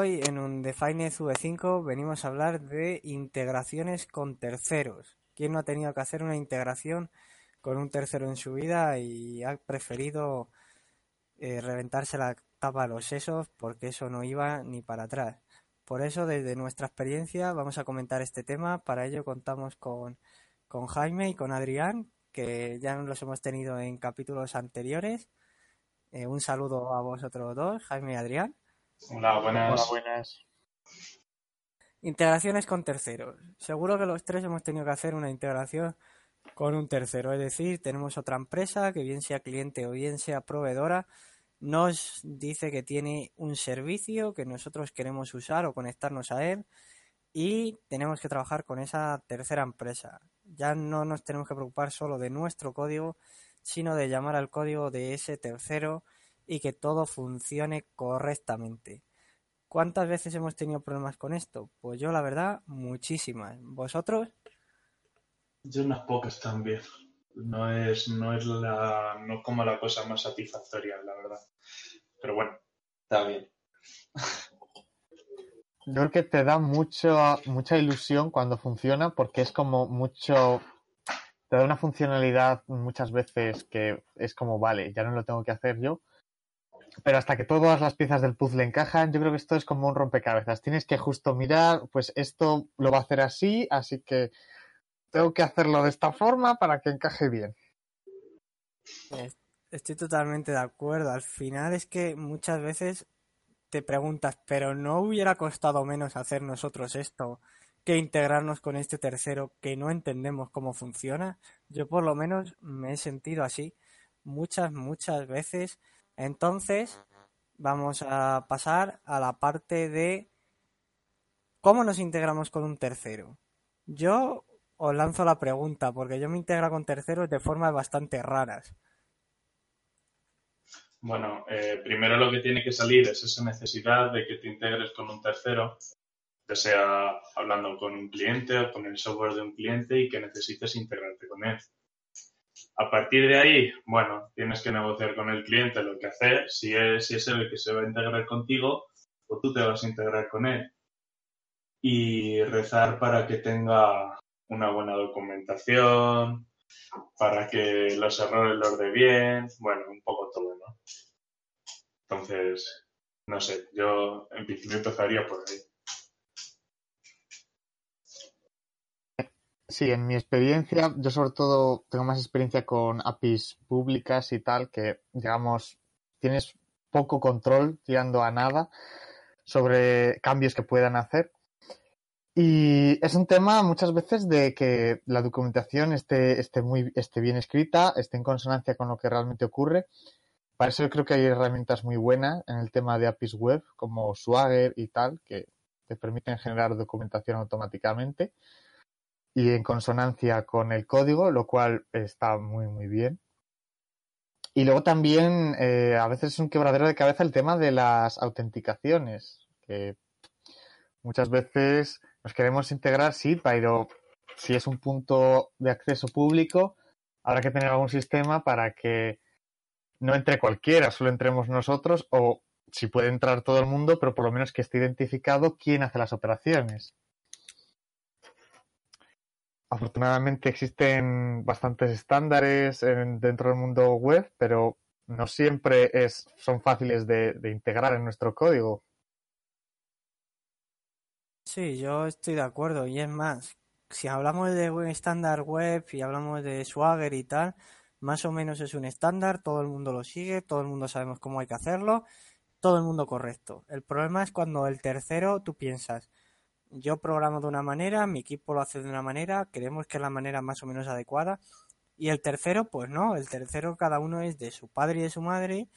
Hoy en un Define V5 venimos a hablar de integraciones con terceros. ¿Quién no ha tenido que hacer una integración con un tercero en su vida y ha preferido eh, reventarse la tapa a los sesos porque eso no iba ni para atrás? Por eso, desde nuestra experiencia, vamos a comentar este tema. Para ello contamos con, con Jaime y con Adrián, que ya los hemos tenido en capítulos anteriores. Eh, un saludo a vosotros dos, Jaime y Adrián. Hola, buenas. Hola, buenas. Integraciones con terceros. Seguro que los tres hemos tenido que hacer una integración con un tercero. Es decir, tenemos otra empresa que bien sea cliente o bien sea proveedora, nos dice que tiene un servicio que nosotros queremos usar o conectarnos a él y tenemos que trabajar con esa tercera empresa. Ya no nos tenemos que preocupar solo de nuestro código, sino de llamar al código de ese tercero y que todo funcione correctamente. ¿Cuántas veces hemos tenido problemas con esto? Pues yo la verdad, muchísimas. ¿Vosotros? Yo unas pocas también. No es, no es la, no como la cosa más satisfactoria, la verdad. Pero bueno, está bien. Yo creo que te da mucho, mucha ilusión cuando funciona porque es como mucho, te da una funcionalidad muchas veces que es como, vale, ya no lo tengo que hacer yo, pero hasta que todas las piezas del puzzle encajan, yo creo que esto es como un rompecabezas. Tienes que justo mirar, pues esto lo va a hacer así, así que tengo que hacerlo de esta forma para que encaje bien. Estoy totalmente de acuerdo. Al final es que muchas veces te preguntas, pero ¿no hubiera costado menos hacer nosotros esto que integrarnos con este tercero que no entendemos cómo funciona? Yo por lo menos me he sentido así muchas, muchas veces entonces, vamos a pasar a la parte de cómo nos integramos con un tercero. Yo os lanzo la pregunta, porque yo me integro con terceros de formas bastante raras. Bueno, eh, primero lo que tiene que salir es esa necesidad de que te integres con un tercero, ya sea hablando con un cliente o con el software de un cliente y que necesites integrarte con él. A partir de ahí, bueno, tienes que negociar con el cliente lo que hacer. Si es, si es el que se va a integrar contigo, o tú te vas a integrar con él. Y rezar para que tenga una buena documentación, para que los errores los dé bien, bueno, un poco todo, ¿no? Entonces, no sé, yo en principio empezaría por ahí. Sí, en mi experiencia, yo sobre todo tengo más experiencia con APIs públicas y tal, que digamos, tienes poco control tirando a nada sobre cambios que puedan hacer. Y es un tema muchas veces de que la documentación esté, esté, muy, esté bien escrita, esté en consonancia con lo que realmente ocurre. Para eso yo creo que hay herramientas muy buenas en el tema de APIs web, como Swagger y tal, que te permiten generar documentación automáticamente y en consonancia con el código, lo cual está muy, muy bien. Y luego también eh, a veces es un quebradero de cabeza el tema de las autenticaciones, que muchas veces nos queremos integrar, sí, pero si es un punto de acceso público, habrá que tener algún sistema para que no entre cualquiera, solo entremos nosotros o si puede entrar todo el mundo, pero por lo menos que esté identificado quién hace las operaciones. Afortunadamente existen bastantes estándares dentro del mundo web, pero no siempre es, son fáciles de, integrar en nuestro código. Sí, yo estoy de acuerdo. Y es más, si hablamos de estándar web y hablamos de Swagger y tal, más o menos es un estándar, todo el mundo lo sigue, todo el mundo sabemos cómo hay que hacerlo, todo el mundo correcto. El problema es cuando el tercero tú piensas, yo programo de una manera, mi equipo lo hace de una manera, creemos que es la manera más o menos adecuada. Y el tercero, pues no, el tercero cada uno es de su padre y de su madre,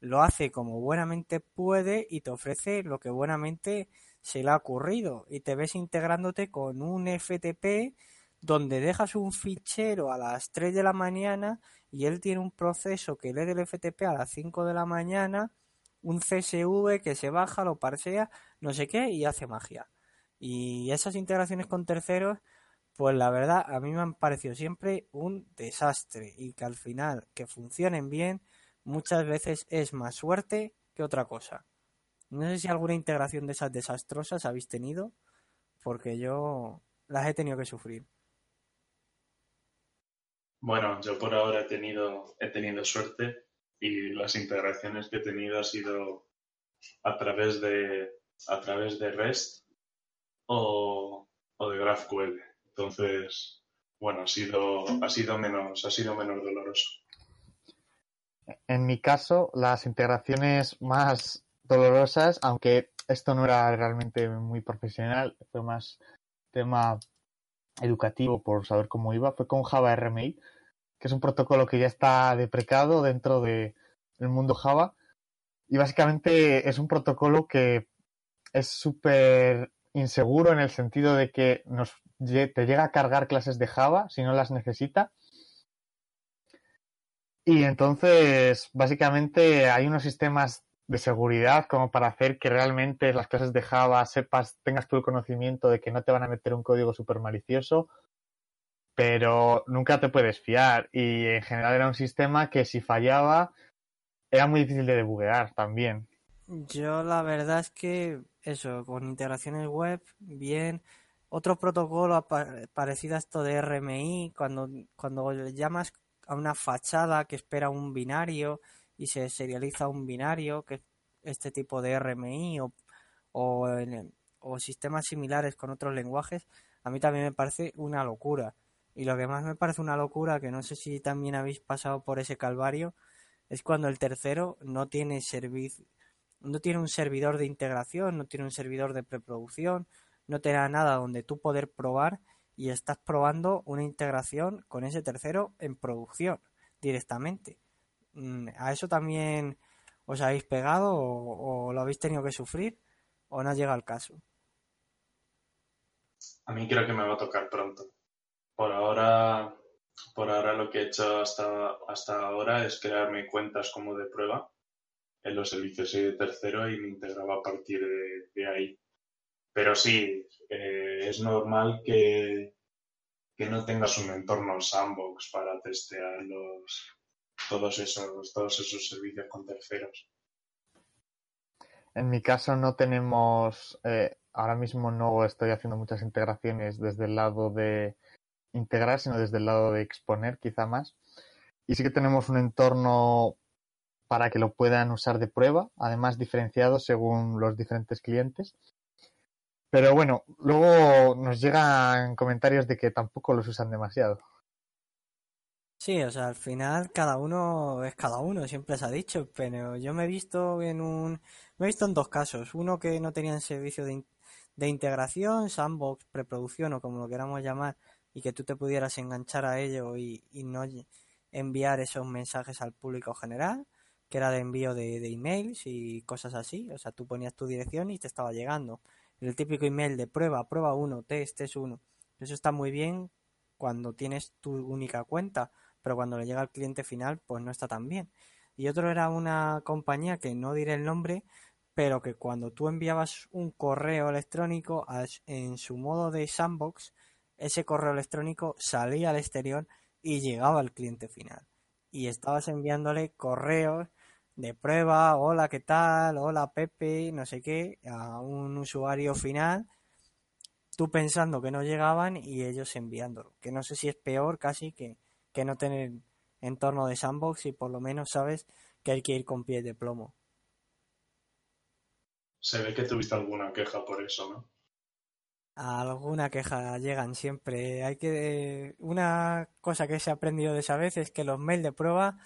lo hace como buenamente puede y te ofrece lo que buenamente se le ha ocurrido. Y te ves integrándote con un FTP donde dejas un fichero a las 3 de la mañana y él tiene un proceso que lee del FTP a las 5 de la mañana, un CSV que se baja, lo parsea, no sé qué, y hace magia. Y esas integraciones con terceros, pues la verdad a mí me han parecido siempre un desastre y que al final que funcionen bien muchas veces es más suerte que otra cosa. No sé si alguna integración de esas desastrosas habéis tenido, porque yo las he tenido que sufrir. Bueno, yo por ahora he tenido, he tenido suerte y las integraciones que he tenido ha sido a través de, a través de REST o, o de GraphQL. Entonces, bueno, ha sido, ha sido menos, ha sido menos doloroso. En mi caso, las integraciones más dolorosas, aunque esto no era realmente muy profesional, fue más tema educativo por saber cómo iba, fue con Java RMI, que es un protocolo que ya está deprecado dentro del mundo Java. Y básicamente es un protocolo que es súper inseguro en el sentido de que nos, te llega a cargar clases de Java si no las necesita. Y entonces, básicamente, hay unos sistemas de seguridad como para hacer que realmente las clases de Java sepas, tengas tú el conocimiento de que no te van a meter un código súper malicioso, pero nunca te puedes fiar. Y en general era un sistema que si fallaba era muy difícil de debuguear también. Yo la verdad es que eso, con integraciones web, bien. Otro protocolo parecido a esto de RMI, cuando, cuando llamas a una fachada que espera un binario y se serializa un binario, que es este tipo de RMI o, o, o sistemas similares con otros lenguajes, a mí también me parece una locura. Y lo que más me parece una locura, que no sé si también habéis pasado por ese calvario, es cuando el tercero no tiene servicio no tiene un servidor de integración, no tiene un servidor de preproducción, no te da nada donde tú poder probar y estás probando una integración con ese tercero en producción directamente. Mm, ¿A eso también os habéis pegado o, lo habéis tenido que sufrir o no llega al caso? A mí creo que me va a tocar pronto. Por ahora, por ahora lo que he hecho hasta, hasta ahora es crearme cuentas como de prueba los servicios de tercero y me integraba a partir de, ahí. Pero sí, eh, es normal que, que no tengas un entorno sandbox para testear los, todos, esos, todos esos servicios con terceros. En mi caso no tenemos, eh, ahora mismo no estoy haciendo muchas integraciones desde el lado de integrar, sino desde el lado de exponer quizá más. Y sí que tenemos un entorno para que lo puedan usar de prueba, además diferenciado según los diferentes clientes. Pero bueno, luego nos llegan comentarios de que tampoco los usan demasiado. Sí, o sea, al final cada uno es cada uno, siempre se ha dicho, pero yo me he visto en un me he visto en dos casos, uno que no tenían servicio de, de integración, sandbox, preproducción o como lo queramos llamar, y que tú te pudieras enganchar a ello y, y no enviar esos mensajes al público general, que era de envío de, de, emails y cosas así. O sea, tú ponías tu dirección y te estaba llegando. El típico email de prueba, prueba 1, test, test 1. Eso está muy bien cuando tienes tu única cuenta, pero cuando le llega al cliente final, pues no está tan bien. Y otro era una compañía que no diré el nombre, pero que cuando tú enviabas un correo electrónico en su modo de sandbox, ese correo electrónico salía al exterior y llegaba al cliente final. Y estabas enviándole correos de prueba, hola, ¿qué tal? Hola, Pepe, no sé qué, a un usuario final, tú pensando que no llegaban y ellos enviándolo. Que no sé si es peor casi que, que no tener entorno de sandbox y por lo menos sabes que hay que ir con pies de plomo. Se ve que tuviste alguna queja por eso, ¿no? Alguna queja llegan siempre. Hay que una cosa que se ha aprendido de esa vez es que los mails de prueba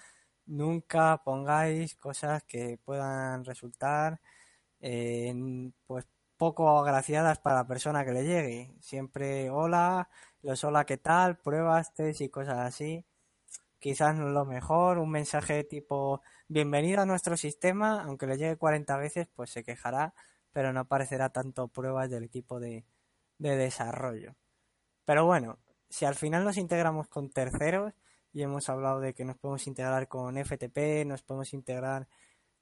nunca pongáis cosas que puedan resultar eh, pues poco agraciadas para la persona que le llegue. Siempre hola, los hola, ¿qué tal? Pruebas, test y cosas así. Quizás no es lo mejor, un mensaje tipo bienvenido a nuestro sistema, aunque le llegue 40 veces, pues se quejará, pero no aparecerá tanto pruebas del equipo de, de desarrollo. Pero bueno, si al final nos integramos con terceros, y hemos hablado de que nos podemos integrar con FTP, nos podemos integrar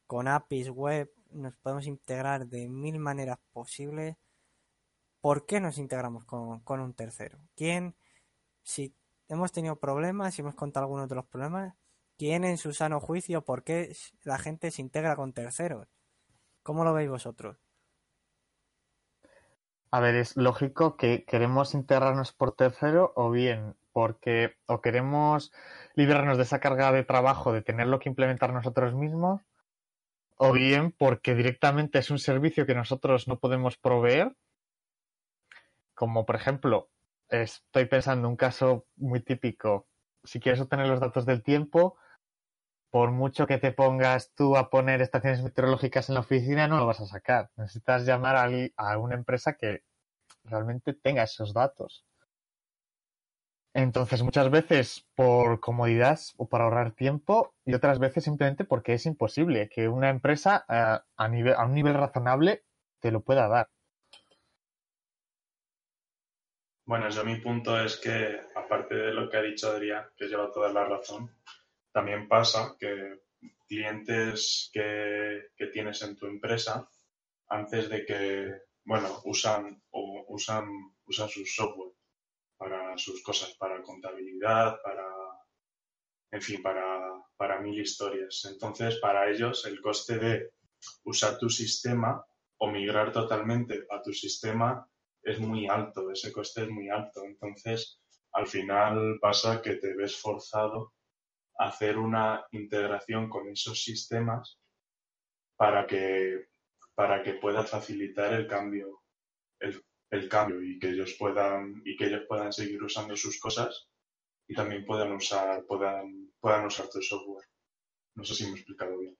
con APIs web, nos podemos integrar de mil maneras posibles. ¿Por qué nos integramos con, un tercero? ¿Quién, si hemos tenido problemas, si hemos contado algunos de los problemas, quién en su sano juicio, por qué la gente se integra con terceros? ¿Cómo lo veis vosotros? A ver, es lógico que queremos integrarnos por tercero o bien porque o queremos librarnos de esa carga de trabajo de tenerlo que implementar nosotros mismos o bien porque directamente es un servicio que nosotros no podemos proveer, como por ejemplo, estoy pensando en un caso muy típico, si quieres obtener los datos del tiempo, por mucho que te pongas tú a poner estaciones meteorológicas en la oficina, no lo vas a sacar. Necesitas llamar a, a una empresa que realmente tenga esos datos. Entonces, muchas veces por comodidad o para ahorrar tiempo y otras veces simplemente porque es imposible que una empresa eh, a, nivel, a un nivel razonable te lo pueda dar. Bueno, yo mi punto es que, aparte de lo que ha dicho Adrián, que lleva toda la razón, también pasa que clientes que, tienes en tu empresa, antes de que, bueno, usan o usan, usan su software para sus cosas, para contabilidad, para, en fin, para, para mil historias. Entonces, para ellos, el coste de usar tu sistema o migrar totalmente a tu sistema es muy alto, ese coste es muy alto. Entonces, al final pasa que te ves forzado hacer una integración con esos sistemas para que, para que pueda facilitar el cambio, cambio y que ellos puedan, y que ellos puedan seguir usando sus cosas y también puedan usar, puedan, puedan usar tu software. No sé si me he explicado bien.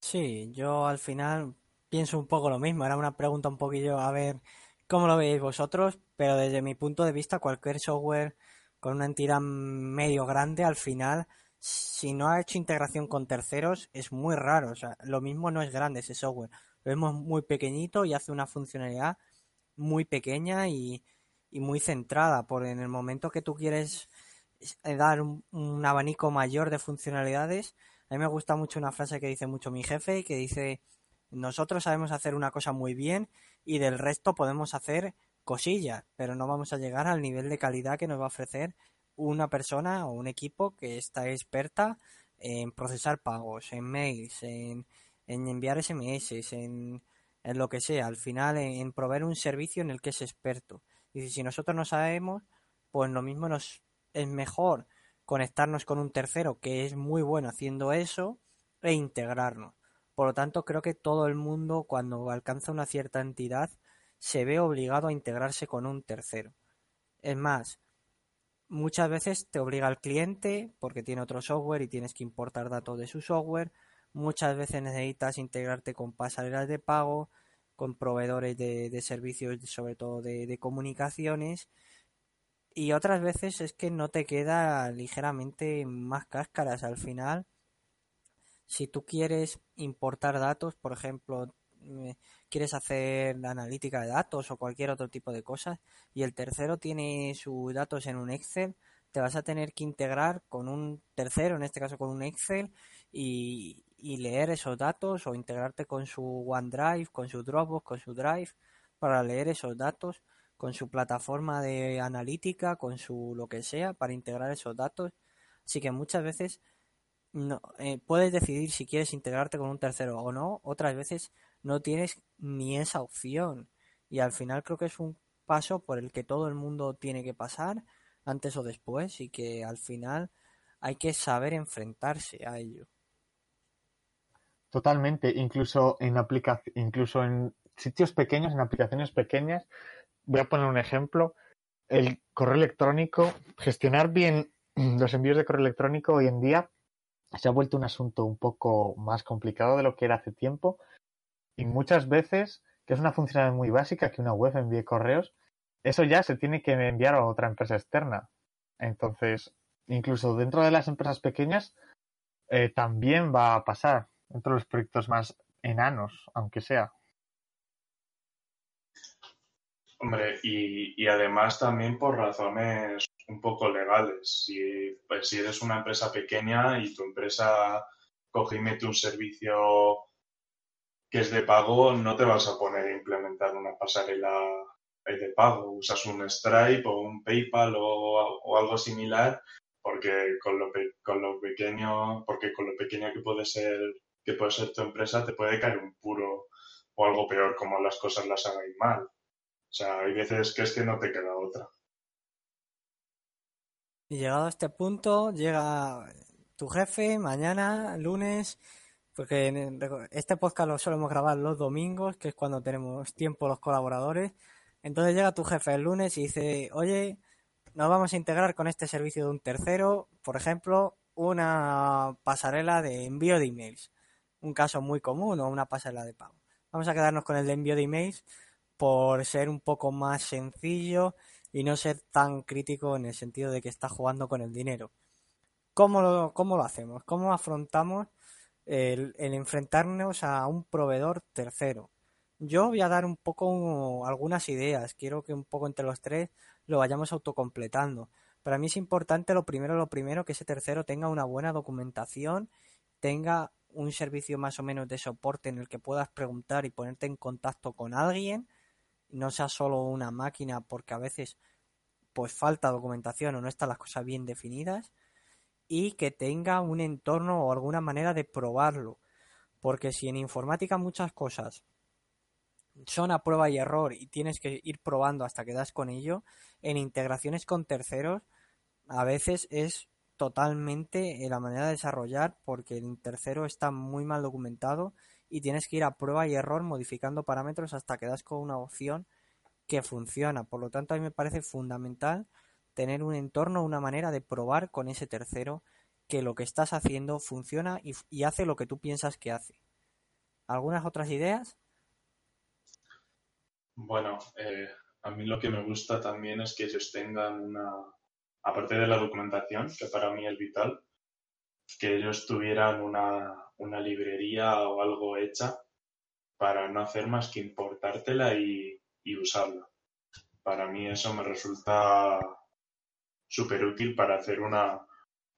Sí, yo al final pienso un poco lo mismo. Era una pregunta un poquillo a ver cómo lo veis vosotros, pero desde mi punto de vista cualquier software con una entidad medio grande, al final, si no ha hecho integración con terceros, es muy raro. O sea, lo mismo no es grande ese software. Lo vemos muy pequeñito y hace una funcionalidad muy pequeña y, muy centrada. Por en el momento que tú quieres eh, dar un, abanico mayor de funcionalidades, a mí me gusta mucho una frase que dice mucho mi jefe, que dice, nosotros sabemos hacer una cosa muy bien y del resto podemos hacer cosillas, pero no vamos a llegar al nivel de calidad que nos va a ofrecer una persona o un equipo que está experta en procesar pagos, en mails, en, enviar SMS, en, en, lo que sea, al final en, proveer un servicio en el que es experto. Y si nosotros no sabemos, pues lo mismo nos es mejor conectarnos con un tercero que es muy bueno haciendo eso e integrarnos. Por lo tanto, creo que todo el mundo cuando alcanza una cierta entidad se ve obligado a integrarse con un tercero. Es más, muchas veces te obliga el cliente porque tiene otro software y tienes que importar datos de su software. Muchas veces necesitas integrarte con pasarelas de pago, con proveedores de, servicios, sobre todo de, comunicaciones. Y otras veces es que no te queda ligeramente más cáscaras al final. Si tú quieres importar datos, por ejemplo, eh, quieres hacer analítica de datos o cualquier otro tipo de cosas y el tercero tiene sus datos en un Excel, te vas a tener que integrar con un tercero, en este caso con un Excel, y, leer esos datos o integrarte con su OneDrive, con su Dropbox, con su Drive, para leer esos datos, con su plataforma de analítica, con su lo que sea, para integrar esos datos. Así que muchas veces no, eh, puedes decidir si quieres integrarte con un tercero o no, otras veces no tienes ni esa opción. Y al final creo que es un paso por el que todo el mundo tiene que pasar antes o después y que al final hay que saber enfrentarse a ello. Totalmente, incluso en incluso en sitios pequeños, en aplicaciones pequeñas, voy a poner un ejemplo, el correo electrónico, gestionar bien los envíos de correo electrónico hoy en día se ha vuelto un asunto un poco más complicado de lo que era hace tiempo. Y muchas veces, que es una funcionalidad muy básica que una web envíe correos, eso ya se tiene que enviar a otra empresa externa. Entonces, incluso dentro de las empresas pequeñas, eh, también va a pasar, dentro de los proyectos más enanos, aunque sea. Hombre, y, además también por razones un poco legales. Si, pues, si eres una empresa pequeña y tu empresa coge y mete un servicio que es de pago, no te vas a poner a implementar una pasarela de pago. Usas un Stripe o un PayPal o, algo similar porque con lo, con lo pequeño, porque con lo pequeño que puede ser, que puede ser tu empresa, te puede caer un puro o algo peor como las cosas las hagáis mal. O sea, hay veces que es que no te queda otra. Y llegado a este punto, llega tu jefe mañana, lunes, porque este podcast lo solemos grabar los domingos, que es cuando tenemos tiempo los colaboradores. Entonces llega tu jefe el lunes y dice, oye, nos vamos a integrar con este servicio de un tercero, por ejemplo, una pasarela de envío de emails. Un caso muy común o una pasarela de pago. Vamos a quedarnos con el de envío de emails por ser un poco más sencillo y no ser tan crítico en el sentido de que está jugando con el dinero. ¿Cómo lo, cómo lo hacemos? ¿Cómo afrontamos el, enfrentarnos a un proveedor tercero? Yo voy a dar un poco algunas ideas. Quiero que un poco entre los tres lo vayamos autocompletando. Para mí es importante lo primero, lo primero, que ese tercero tenga una buena documentación, tenga un servicio más o menos de soporte en el que puedas preguntar y ponerte en contacto con alguien, no sea solo una máquina porque a veces pues falta documentación o no están las cosas bien definidas y que tenga un entorno o alguna manera de probarlo. Porque si en informática muchas cosas son a prueba y error y tienes que ir probando hasta que das con ello, en integraciones con terceros a veces es totalmente la manera de desarrollar porque el tercero está muy mal documentado y tienes que ir a prueba y error modificando parámetros hasta que das con una opción que funciona. Por lo tanto, a mí me parece fundamental tener un entorno, una manera de probar con ese tercero que lo que estás haciendo funciona y, hace lo que tú piensas que hace. ¿Algunas otras ideas? Bueno, eh, a mí lo que me gusta también es que ellos tengan una, aparte de la documentación, que para mí es vital, que ellos tuvieran una, una librería o algo hecha para no hacer más que importártela y, y usarla. Para mí eso me resulta súper útil para hacer una,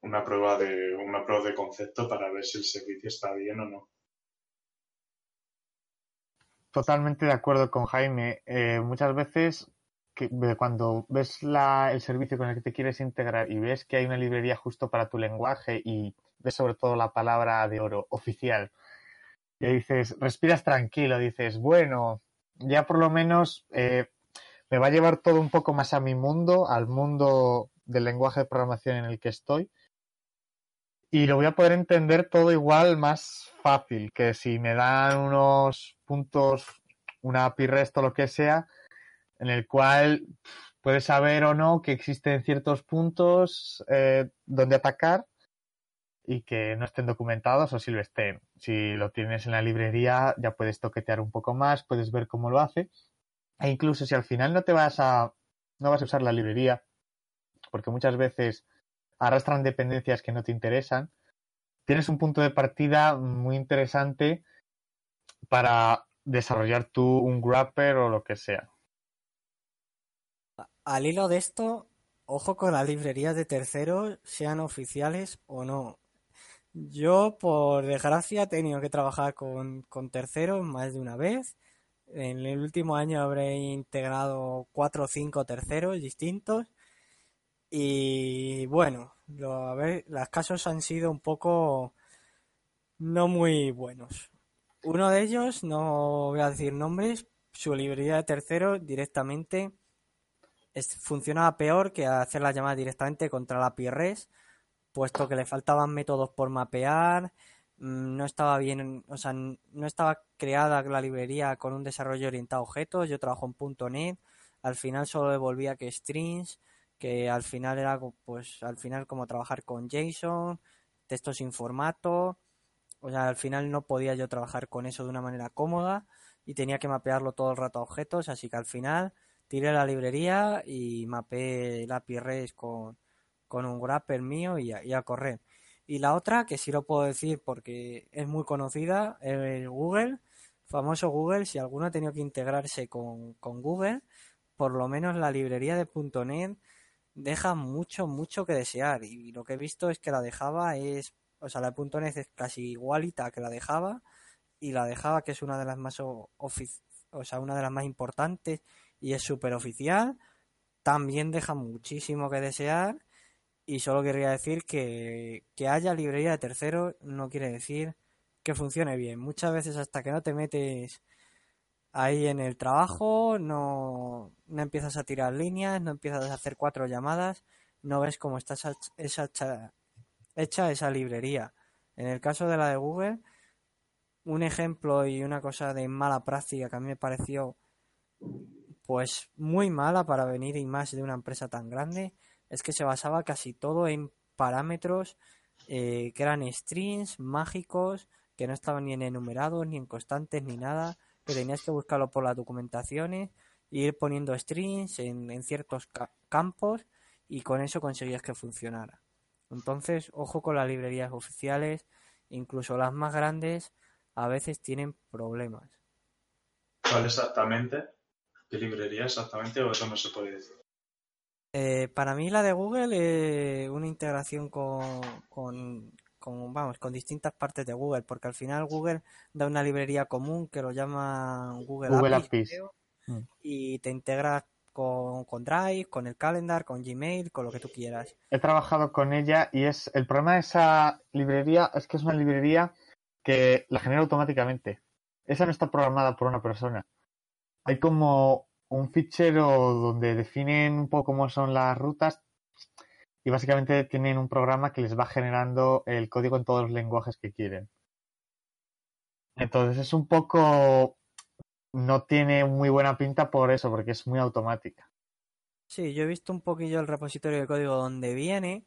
una, prueba de, una prueba de concepto para ver si el servicio está bien o no. Totalmente de acuerdo con Jaime. Eh, muchas veces que cuando ves la, el servicio con el que te quieres integrar y ves que hay una librería justo para tu lenguaje y ves sobre todo la palabra de oro oficial y dices, respiras tranquilo, dices, bueno, ya por lo menos eh, me va a llevar todo un poco más a mi mundo, al mundo del lenguaje de programación en el que estoy y lo voy a poder entender todo igual más fácil que si me dan unos puntos, una API REST o lo que sea, en el cual puedes saber o no que existen ciertos puntos eh, donde atacar y que no estén documentados o si lo estén. Si lo tienes en la librería ya puedes toquetear un poco más, puedes ver cómo lo hace. E incluso si al final no te vas a no vas a usar la librería, porque muchas veces arrastran dependencias que no te interesan, tienes un punto de partida muy interesante para desarrollar tú un grapper o lo que sea al hilo de esto, ojo con las librerías de terceros, sean oficiales o no. Yo, por desgracia, he tenido que trabajar con, con terceros más de una vez. En el último año habré integrado cuatro o cinco terceros distintos. Y bueno, lo, a ver, los casos han sido un poco no muy buenos. Uno de ellos, no voy a decir nombres, su librería de terceros directamente funcionaba peor que hacer la llamada directamente contra la API puesto que le faltaban métodos por mapear, mm, no estaba bien, o sea, no estaba creada la librería con un desarrollo orientado a objetos, yo trabajo en .NET, al final solo devolvía que strings, que al final era pues al final como trabajar con JSON, textos sin formato, o sea, al final no podía yo trabajar con eso de una manera cómoda y tenía que mapearlo todo el rato a objetos, así que al final tiré la librería y mapeé el API REST con, un grapper mío y a, correr. Y la otra, que sí lo puedo decir porque es muy conocida, es Google, famoso Google, si alguno ha tenido que integrarse con, con Google, por lo menos la librería de .NET deja mucho, mucho que desear. Y lo que he visto es que la dejaba es, o sea, la de .NET es casi igualita que la dejaba y la dejaba que es una de las más o sea, una de las más importantes y es súper oficial. También deja muchísimo que desear. Y solo querría decir que, que haya librería de terceros no quiere decir que funcione bien. Muchas veces hasta que no te metes ahí en el trabajo, no, no empiezas a tirar líneas, no empiezas a hacer cuatro llamadas, no ves cómo está esa, esa, hecha esa librería. En el caso de la de Google, un ejemplo y una cosa de mala práctica que a mí me pareció pues muy mala para venir y más de una empresa tan grande es que se basaba casi todo en parámetros eh, que eran strings mágicos que no estaban ni en enumerados ni en constantes ni nada que tenías que buscarlo por las documentaciones e ir poniendo strings en, en ciertos campos y con eso conseguías que funcionara. Entonces, ojo con las librerías oficiales, incluso las más grandes a veces tienen problemas. ¿Cuál exactamente? ¿Qué librería exactamente o eso no se puede decir? Eh, para mí la de Google es una integración con, con, vamos, con distintas partes de Google, porque al final Google da una librería común que lo llama Google, Google mm. y te integra con, con, Drive, con el Calendar, con Gmail, con lo que tú quieras. He trabajado con ella y es el problema de esa librería es que es una librería que la genera automáticamente. Esa no está programada por una persona. Hay como un fichero donde definen un poco cómo son las rutas y básicamente tienen un programa que les va generando el código en todos los lenguajes que quieren. Entonces es un poco... no tiene muy buena pinta por eso, porque es muy automática. Sí, yo he visto un poquillo el repositorio de código donde viene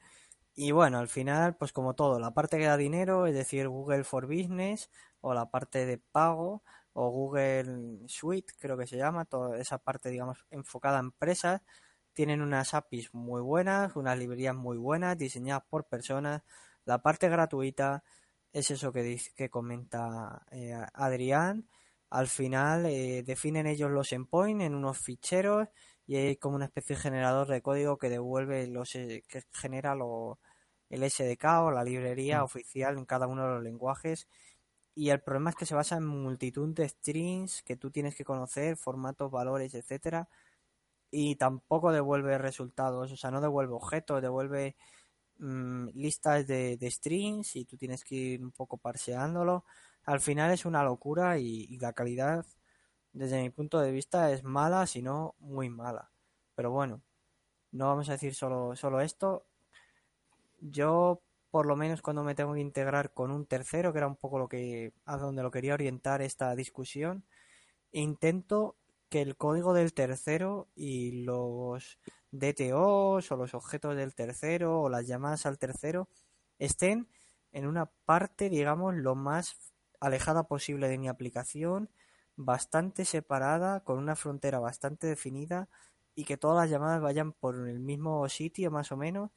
y bueno, al final, pues como todo, la parte que da dinero, es decir, Google for Business o la parte de pago o Google Suite, creo que se llama, toda esa parte, digamos, enfocada a empresas, tienen unas APIs muy buenas, unas librerías muy buenas, diseñadas por personas. La parte gratuita es eso que, dice, que comenta eh, Adrián. Al final eh, definen ellos los endpoints en unos ficheros y hay como una especie de generador de código que devuelve los eh, que genera el SDK o la librería mm. oficial en cada uno de los lenguajes y el problema es que se basa en multitud de strings que tú tienes que conocer, formatos, valores, etcétera, y tampoco devuelve resultados, o sea, no devuelve objetos, devuelve mm, listas de, strings y tú tienes que ir un poco parseándolo. Al final es una locura y, la calidad, desde mi punto de vista, es mala, si no muy mala. Pero bueno, no vamos a decir solo, solo esto. Yo por lo menos cuando me tengo que integrar con un tercero, que era un poco lo que a donde lo quería orientar esta discusión, intento que el código del tercero y los DTOs o los objetos del tercero o las llamadas al tercero estén en una parte, digamos, lo más alejada posible de mi aplicación, bastante separada, con una frontera bastante definida y que todas las llamadas vayan por el mismo sitio más o menos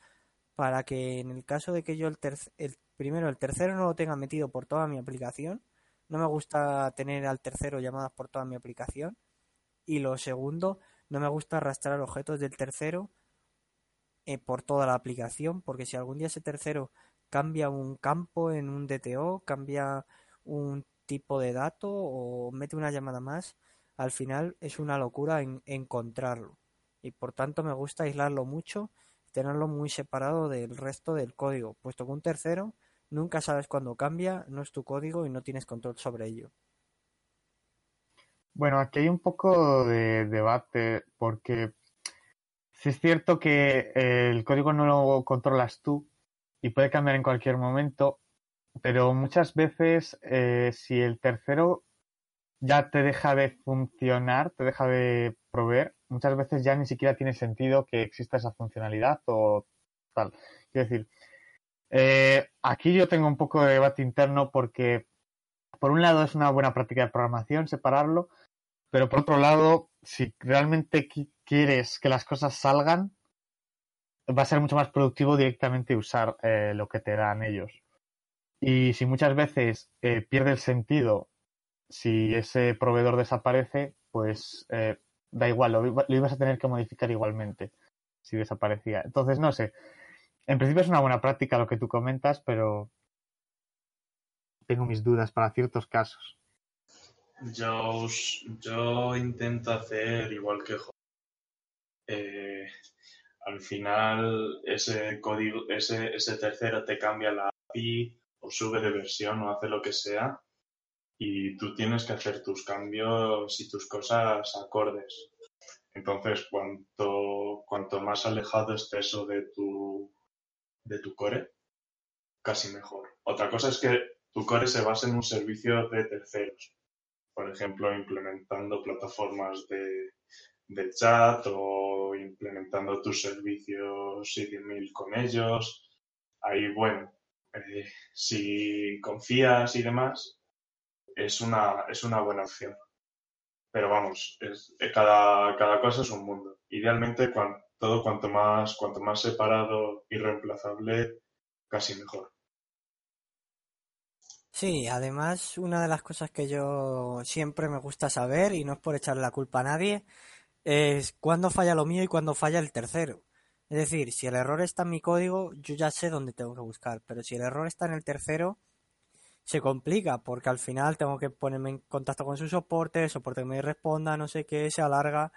para que en el caso de que yo el, el primero, el tercero no lo tenga metido por toda mi aplicación, no me gusta tener al tercero llamadas por toda mi aplicación, y lo segundo, no me gusta arrastrar objetos del tercero eh, por toda la aplicación, porque si algún día ese tercero cambia un campo en un DTO, cambia un tipo de dato o mete una llamada más, al final es una locura encontrarlo. Y por tanto me gusta aislarlo mucho tenerlo muy separado del resto del código, puesto que un tercero nunca sabes cuándo cambia, no es tu código y no tienes control sobre ello. Bueno, aquí hay un poco de debate porque si es cierto que el código no lo controlas tú y puede cambiar en cualquier momento, pero muchas veces eh, si el tercero ya te deja de funcionar, te deja de proveer, muchas veces ya ni siquiera tiene sentido que exista esa funcionalidad o tal. Quiero decir, eh, aquí yo tengo un poco de debate interno porque, por un lado, es una buena práctica de programación separarlo, pero por otro lado, si realmente quieres que las cosas salgan, va a ser mucho más productivo directamente usar eh, lo que te dan ellos. Y si muchas veces eh, pierde el sentido si ese proveedor desaparece, pues eh, da igual, lo, ibas a tener que modificar igualmente si desaparecía. Entonces, no sé. En principio es una buena práctica lo que tú comentas, pero tengo mis dudas para ciertos casos. Yo, yo intento hacer igual que eh, al final ese código, ese, ese tercero te cambia la API o sube de versión o hace lo que sea y tú tienes que hacer tus cambios y tus cosas acordes. Entonces, cuanto, cuanto más alejado esté eso de tu, de tu core, casi mejor. Otra cosa es que tu core se basa en un servicio de terceros. Por ejemplo, implementando plataformas de, de chat o implementando tus servicios y email con ellos. Ahí, bueno, eh, si confías y demás, es una, es una buena opción. Pero vamos, es, eh, cada, cada cosa es un mundo. Idealmente, todo cuanto más, cuanto más separado y reemplazable, casi mejor. Sí, además una de las cosas que yo siempre me gusta saber, y no es por echarle la culpa a nadie, es cuándo falla lo mío y cuándo falla el tercero. Es decir, si el error está en mi código, yo ya sé dónde tengo que buscar, pero si el error está en el tercero, se complica, porque al final tengo que ponerme en contacto con su soporte, el soporte que me responda, no sé qué, se alarga,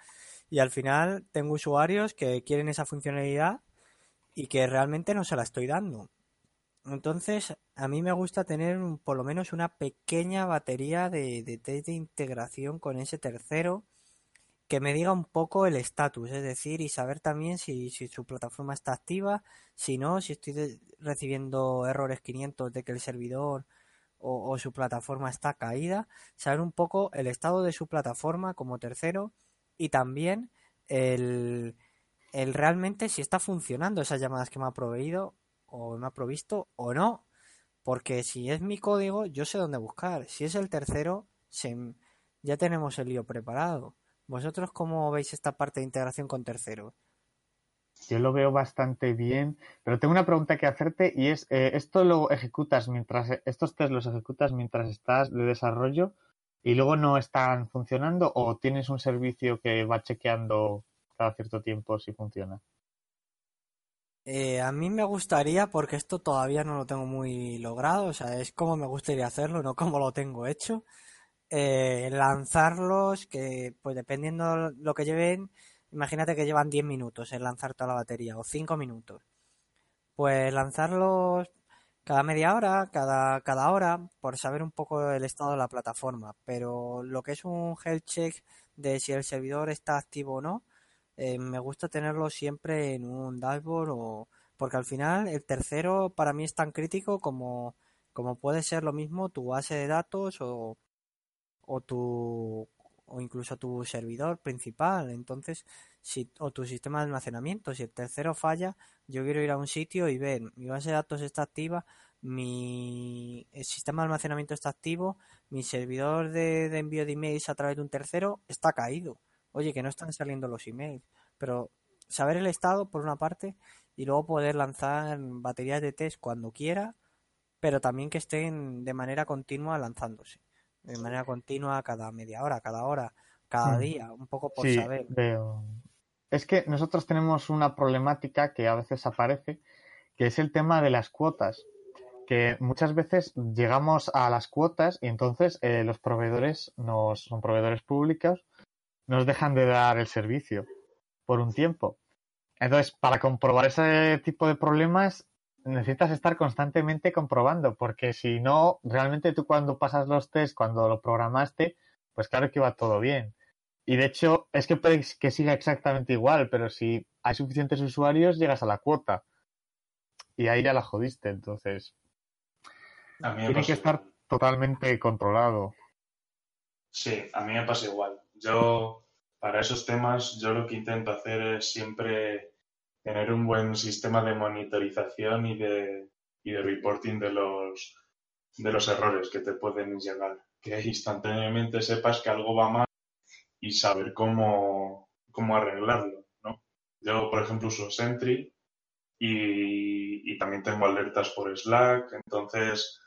y al final tengo usuarios que quieren esa funcionalidad y que realmente no se la estoy dando. Entonces, a mí me gusta tener por lo menos una pequeña batería de, de test de integración con ese tercero que me diga un poco el estatus, es decir, y saber también si, su plataforma está activa, si no, si estoy recibiendo errores 500 de que el servidor o, o, su plataforma está caída, saber un poco el estado de su plataforma como tercero y también el, el realmente si está funcionando esas llamadas que me ha proveído o me ha provisto o no. Porque si es mi código, yo sé dónde buscar. Si es el tercero, se, ya tenemos el lío preparado. ¿Vosotros cómo veis esta parte de integración con terceros? Yo lo veo bastante bien, pero tengo una pregunta que hacerte y es, eh, ¿esto lo ejecutas mientras, estos test los ejecutas mientras estás de desarrollo y luego no están funcionando o tienes un servicio que va chequeando cada cierto tiempo si funciona? Eh, a mí me gustaría, porque esto todavía no lo tengo muy logrado, o sea, es como me gustaría hacerlo, no como lo tengo hecho. Eh, lanzarlos, que pues dependiendo lo que lleven, imagínate que llevan 10 minutos en lanzar toda la batería, o 5 minutos. Pues lanzarlos cada media hora, cada, cada hora, por saber un poco el estado de la plataforma. Pero lo que es un health check de si el servidor está activo o no, eh, me gusta tenerlo siempre en un dashboard o porque al final el tercero para mí es tan crítico como, como puede ser lo mismo tu base de datos o, o tu o incluso tu servidor principal. Entonces si o tu sistema de almacenamiento si el tercero falla yo quiero ir a un sitio y ver mi base de datos está activa mi el sistema de almacenamiento está activo mi servidor de, de envío de emails a través de un tercero está caído oye, que no están saliendo los emails, pero saber el estado por una parte y luego poder lanzar baterías de test cuando quiera, pero también que estén de manera continua lanzándose, de manera continua cada media hora, cada hora, cada hmm. día, un poco por sí, saber. Veo. Es que nosotros tenemos una problemática que a veces aparece, que es el tema de las cuotas que muchas veces llegamos a las cuotas y entonces eh, los proveedores nos son proveedores públicos nos dejan de dar el servicio por un tiempo. Entonces, para comprobar ese tipo de problemas, necesitas estar constantemente comprobando, porque si no, realmente tú cuando pasas los test, cuando lo programaste, pues claro que va todo bien. Y de hecho, es que puede que siga exactamente igual, pero si hay suficientes usuarios, llegas a la cuota. Y ahí ya la jodiste, entonces. Tiene que estar totalmente controlado. Sí, a mí me pasa igual. Yo, para esos temas, yo lo que intento hacer es siempre tener un buen sistema de monitorización y de, y de reporting de los, de los errores que te pueden llegar. Que instantáneamente sepas que algo va mal y saber cómo, cómo arreglarlo, ¿no? Yo, por ejemplo, uso Sentry y, también tengo alertas por Slack, entonces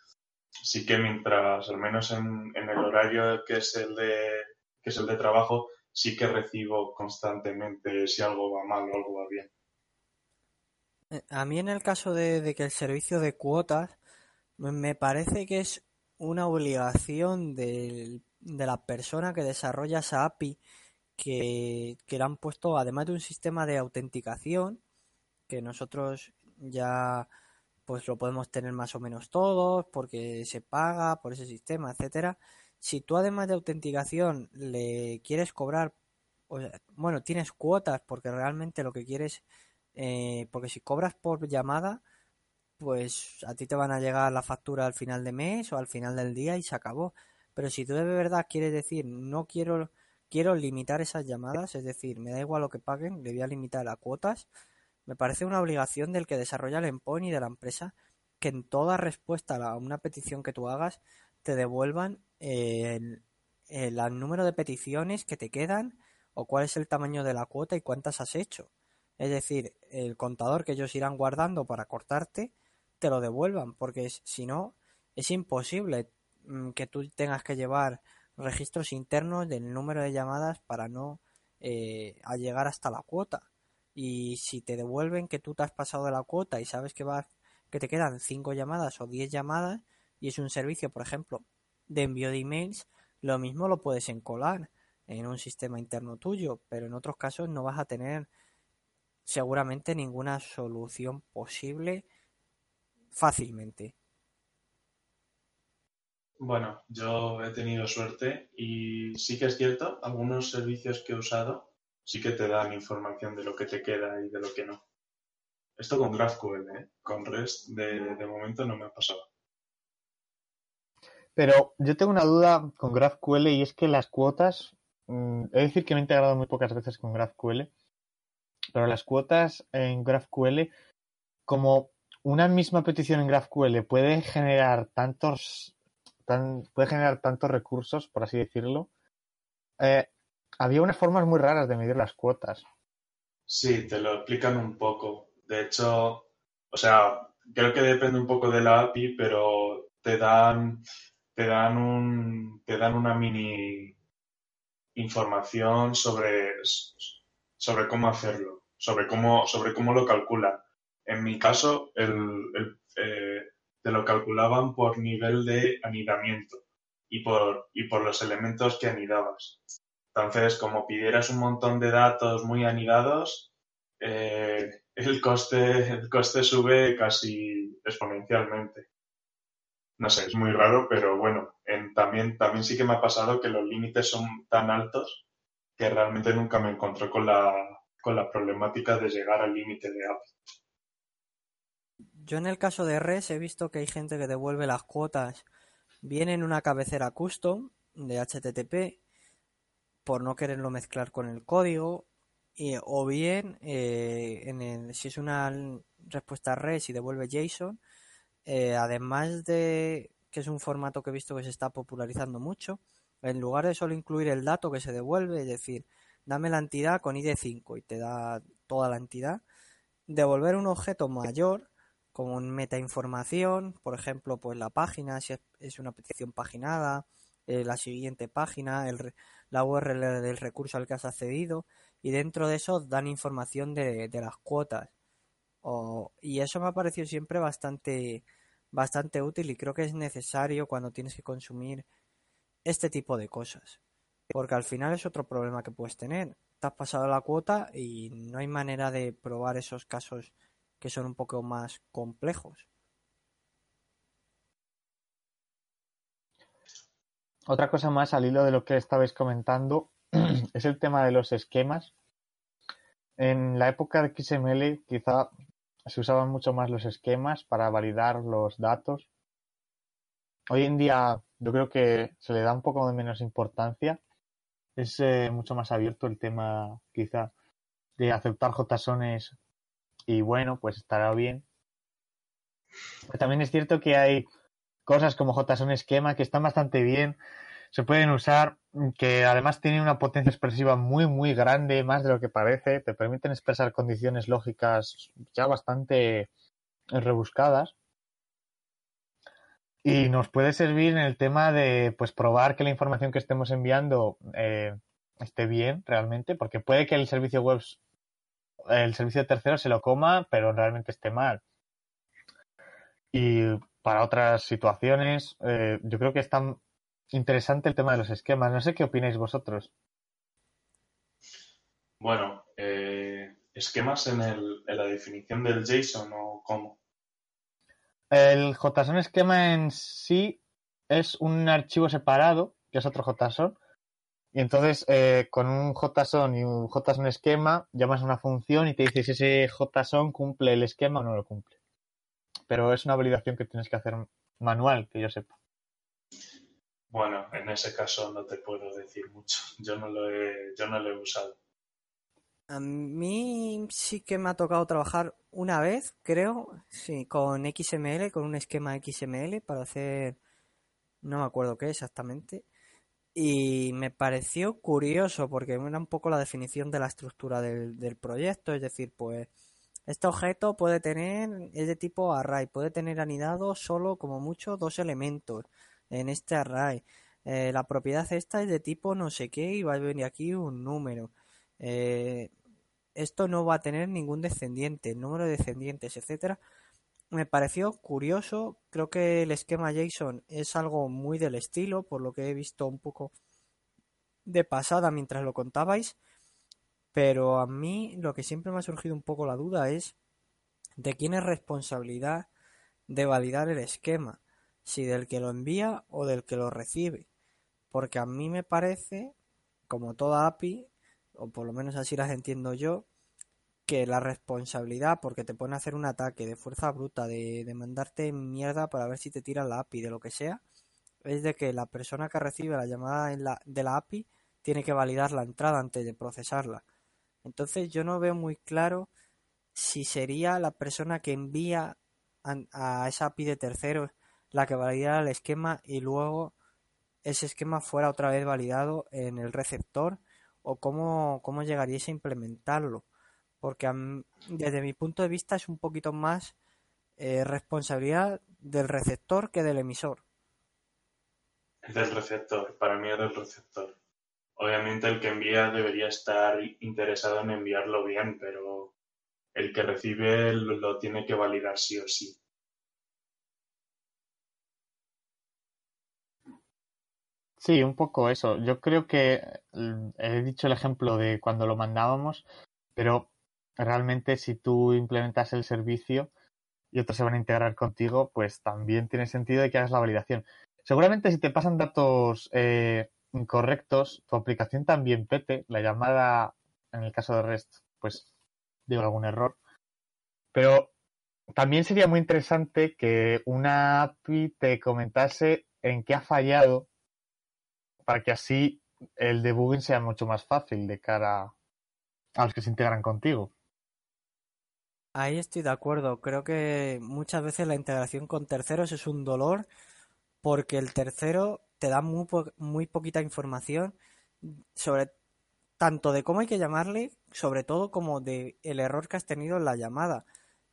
sí que mientras, al menos en, en el horario que es el de que es el de trabajo, sí que recibo constantemente si algo va mal o algo va bien. Eh, a mí en el caso de, que el servicio de cuotas, me parece que es una obligación de, la persona que desarrolla esa API que, que le han puesto, además de un sistema de autenticación, que nosotros ya pues lo podemos tener más o menos todos porque se paga por ese sistema, etcétera. Si tú además de autenticación le quieres cobrar, bueno, tienes cuotas porque realmente lo que quieres, eh, porque si cobras por llamada, pues a ti te van a llegar la factura al final de mes o al final del día y se acabó. Pero si tú de verdad quieres decir, no quiero, quiero limitar esas llamadas, es decir, me da igual lo que paguen, le voy a limitar a cuotas, me parece una obligación del que desarrolla el endpoint y de la empresa que en toda respuesta a una petición que tú hagas te devuelvan el, número de peticiones que te quedan o cuál es el tamaño de la cuota y cuántas has hecho. Es decir, el contador que ellos irán guardando para cortarte te lo devuelvan, porque si no, es imposible mm, que tú tengas que llevar registros internos del número de llamadas para no eh, llegar hasta la cuota. Y si te devuelven que tú te has pasado de la cuota y sabes que vas que te quedan 5 llamadas o 10 llamadas y es un servicio, por ejemplo, de envío de emails, lo mismo lo puedes encolar en un sistema interno tuyo, pero en otros casos no vas a tener seguramente ninguna solución posible fácilmente. Bueno, yo he tenido suerte y sí que es cierto, algunos servicios que he usado sí que te dan información de lo que te queda y de lo que no. Esto con GraphQL, ¿eh? con REST de, de momento no me ha pasado. Pero yo tengo una duda con GraphQL y es que las cuotas, mm, he decir que me he integrado muy pocas veces con GraphQL, pero las cuotas en GraphQL, como una misma petición en GraphQL puede generar tantos, puede generar tantos recursos, por así decirlo, eh, había unas formas muy raras de medir las cuotas. Sí, te lo explican un poco. De hecho, o sea, creo que depende un poco de la API, pero te dan, te dan un, te dan una mini información sobre, sobre cómo hacerlo, sobre cómo, sobre cómo lo calculan. En mi caso, el, eh, te lo calculaban por nivel de anidamiento y por, y por los elementos que anidabas. Entonces, como pidieras un montón de datos muy anidados, eh, el, coste, el coste sube casi exponencialmente. No sé, es muy raro, pero bueno, también, también sí que me ha pasado que los límites son tan altos que realmente nunca me encontré con la, con la problemática de llegar al límite de API. Yo en el caso de RES he visto que hay gente que devuelve las cuotas bien en una cabecera custom de HTTP por no quererlo mezclar con el código o bien eh, en el, si es una respuesta REST y devuelve JSON eh, además de que es un formato que he visto que se está popularizando mucho en lugar de solo incluir el dato que se devuelve es decir dame la entidad con ID5 y te da toda la entidad devolver un objeto mayor como metainformación, por ejemplo, pues la página, si es una petición paginada, eh, la siguiente página, el, la URL del recurso al que has accedido, y dentro de eso dan información de, las cuotas. y eso me ha parecido siempre bastante, bastante útil y creo que es necesario cuando tienes que consumir este tipo de cosas. Porque al final es otro problema que puedes tener. Te has pasado la cuota y no hay manera de probar esos casos que son un poco más complejos. Otra cosa más al hilo de lo que estabais comentando es el tema de los esquemas. En la época de XML quizá se usaban mucho más los esquemas para validar los datos. Hoy en día yo creo que se le da un poco de menos importancia. Es eh, mucho más abierto el tema quizá de aceptar JSONs y bueno, pues estará bien. también es cierto que hay cosas como JSON esquema que están bastante bien, se pueden usar, que además tienen una potencia expresiva muy, muy grande, más de lo que parece, te permiten expresar condiciones lógicas ya bastante rebuscadas. Y nos puede servir en el tema de pues probar que la información que estemos enviando eh, esté bien realmente, porque puede que el servicio web el servicio tercero se lo coma, pero realmente esté mal. Y para otras situaciones, eh, yo creo que es tan interesante el tema de los esquemas. No sé qué opináis vosotros. Bueno, eh, esquemas en, el, en la definición del JSON o cómo. El JSON esquema en sí es un archivo separado, que es otro JSON, y entonces eh, con un JSON y un JSON esquema llamas a una función y te dice si ese JSON cumple el esquema o no lo cumple. Pero es una validación que tienes que hacer manual, que yo sepa. Bueno, en ese caso no te puedo decir mucho. Yo no lo he, yo no lo he usado. A mí sí que me ha tocado trabajar una vez, creo, sí, con XML, con un esquema XML para hacer, no me acuerdo qué exactamente, y me pareció curioso porque era un poco la definición de la estructura del, del proyecto, es decir, pues este objeto puede tener, es de tipo array, puede tener anidado solo como mucho dos elementos en este array. Eh, la propiedad esta es de tipo no sé qué y va a venir aquí un número. Eh, esto no va a tener ningún descendiente, número de descendientes, etcétera. Me pareció curioso, creo que el esquema JSON es algo muy del estilo, por lo que he visto un poco de pasada mientras lo contabais, pero a mí lo que siempre me ha surgido un poco la duda es de quién es responsabilidad de validar el esquema, si del que lo envía o del que lo recibe, porque a mí me parece, como toda API, o por lo menos así las entiendo yo, que la responsabilidad, porque te pueden hacer un ataque de fuerza bruta, de, mandarte mierda para ver si te tiran la API, de lo que sea, es de que la persona que recibe la llamada en la, de la API tiene que validar la entrada antes de procesarla. Entonces yo no veo muy claro si sería la persona que envía a, a esa API de terceros la que validara el esquema y luego ese esquema fuera otra vez validado en el receptor o cómo, cómo llegaríais a implementarlo. Porque desde mi punto de vista es un poquito más eh, responsabilidad del receptor que del emisor. Del receptor, para mí es del receptor. Obviamente el que envía debería estar interesado en enviarlo bien, pero el que recibe lo tiene que validar sí o sí. Sí, un poco eso. Yo creo que mm, he dicho el ejemplo de cuando lo mandábamos, pero realmente si tú implementas el servicio y otros se van a integrar contigo, pues también tiene sentido de que hagas la validación. Seguramente si te pasan datos eh, incorrectos, tu aplicación también pete, la llamada, en el caso de REST, pues digo algún error. Pero también sería muy interesante que una API te comentase en qué ha fallado para que así el debugging sea mucho más fácil de cara a los que se integran contigo. Ahí estoy de acuerdo. Creo que muchas veces la integración con terceros es un dolor porque el tercero te da muy, po muy poquita información sobre tanto de cómo hay que llamarle, sobre todo como de el error que has tenido en la llamada.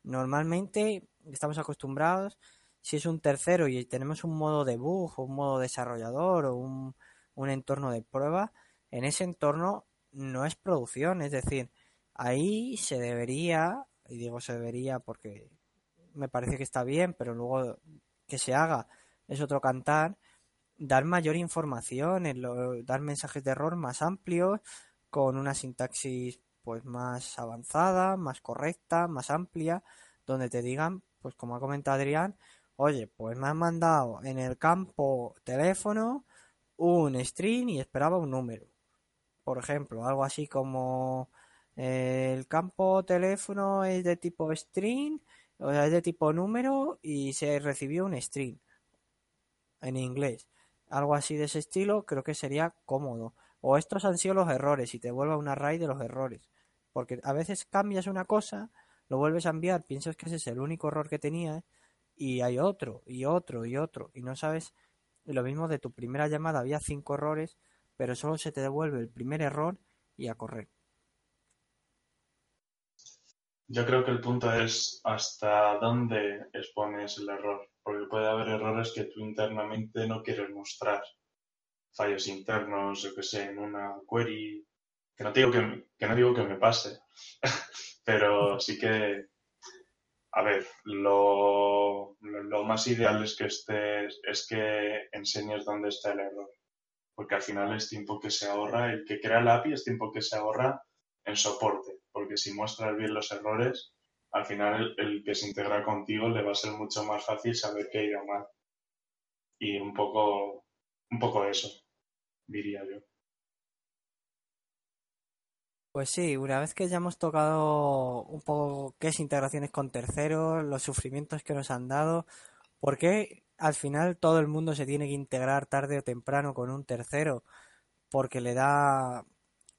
Normalmente estamos acostumbrados, si es un tercero y tenemos un modo debug o un modo desarrollador o un, un entorno de prueba, en ese entorno no es producción, es decir, ahí se debería, y digo se debería porque me parece que está bien, pero luego que se haga es otro cantar, dar mayor información, dar mensajes de error más amplios, con una sintaxis pues más avanzada, más correcta, más amplia, donde te digan, pues como ha comentado Adrián, oye, pues me han mandado en el campo teléfono un string y esperaba un número. Por ejemplo, algo así como eh, el campo teléfono es de tipo string, o sea, es de tipo número y se recibió un string en inglés. Algo así de ese estilo creo que sería cómodo. O estos han sido los errores y te vuelva un array de los errores. Porque a veces cambias una cosa, lo vuelves a enviar, piensas que ese es el único error que tenías y hay otro y otro y otro y no sabes y lo mismo de tu primera llamada había cinco errores, pero solo se te devuelve el primer error y a correr. Yo creo que el punto es hasta dónde expones el error, porque puede haber errores que tú internamente no quieres mostrar. Fallos internos, yo que sé, en una query, que no digo que, que no digo que me pase, pero sí que a ver, lo, lo, más ideal es que estés, es que enseñes dónde está el error. Porque al final es tiempo que se ahorra, el que crea la API es tiempo que se ahorra en soporte. Porque si muestras bien los errores, al final el, que se integra contigo le va a ser mucho más fácil saber qué ha ido mal. Y un poco, un poco eso, diría yo. Pues sí, una vez que ya hemos tocado un poco qué es integraciones con terceros, los sufrimientos que nos han dado, ¿por qué al final todo el mundo se tiene que integrar tarde o temprano con un tercero? Porque le da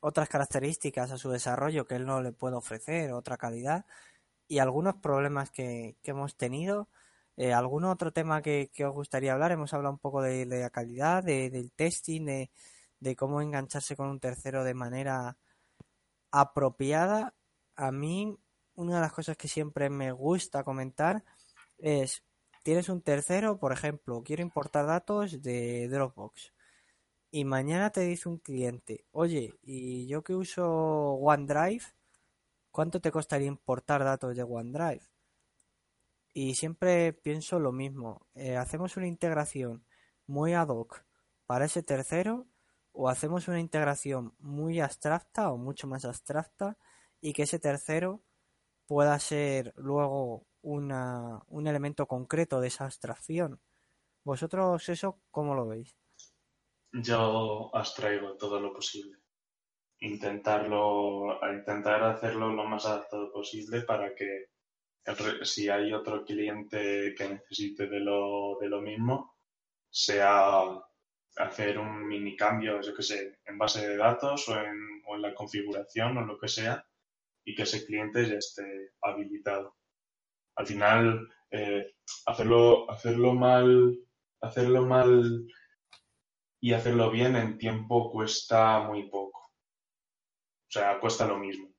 otras características a su desarrollo que él no le puede ofrecer, otra calidad y algunos problemas que, hemos tenido. Eh, ¿Algún otro tema que, os gustaría hablar? Hemos hablado un poco de, la calidad, de, del testing, de cómo engancharse con un tercero de manera apropiada. A mí, una de las cosas que siempre me gusta comentar es, tienes un tercero, por ejemplo, quiero importar datos de Dropbox. Y mañana te dice un cliente, oye, y yo que uso OneDrive, ¿cuánto te costaría importar datos de OneDrive? Y siempre pienso lo mismo, eh, hacemos una integración muy ad hoc para ese tercero o hacemos una integración muy abstracta o mucho más abstracta y que ese tercero pueda ser luego una, un elemento concreto de esa abstracción. ¿Vosotros eso cómo lo veis? Yo abstraigo todo lo posible intentarlo, intentar hacerlo lo más adaptado posible para que si hay otro cliente que necesite de lo, de lo mismo, sea hacer un mini cambio, yo que sé, en base de datos o en, la configuración o lo que sea, y que ese cliente ya esté habilitado. Al final, eh, hacerlo, hacerlo mal, hacerlo mal y hacerlo bien en tiempo cuesta muy poco. O sea, cuesta lo mismo.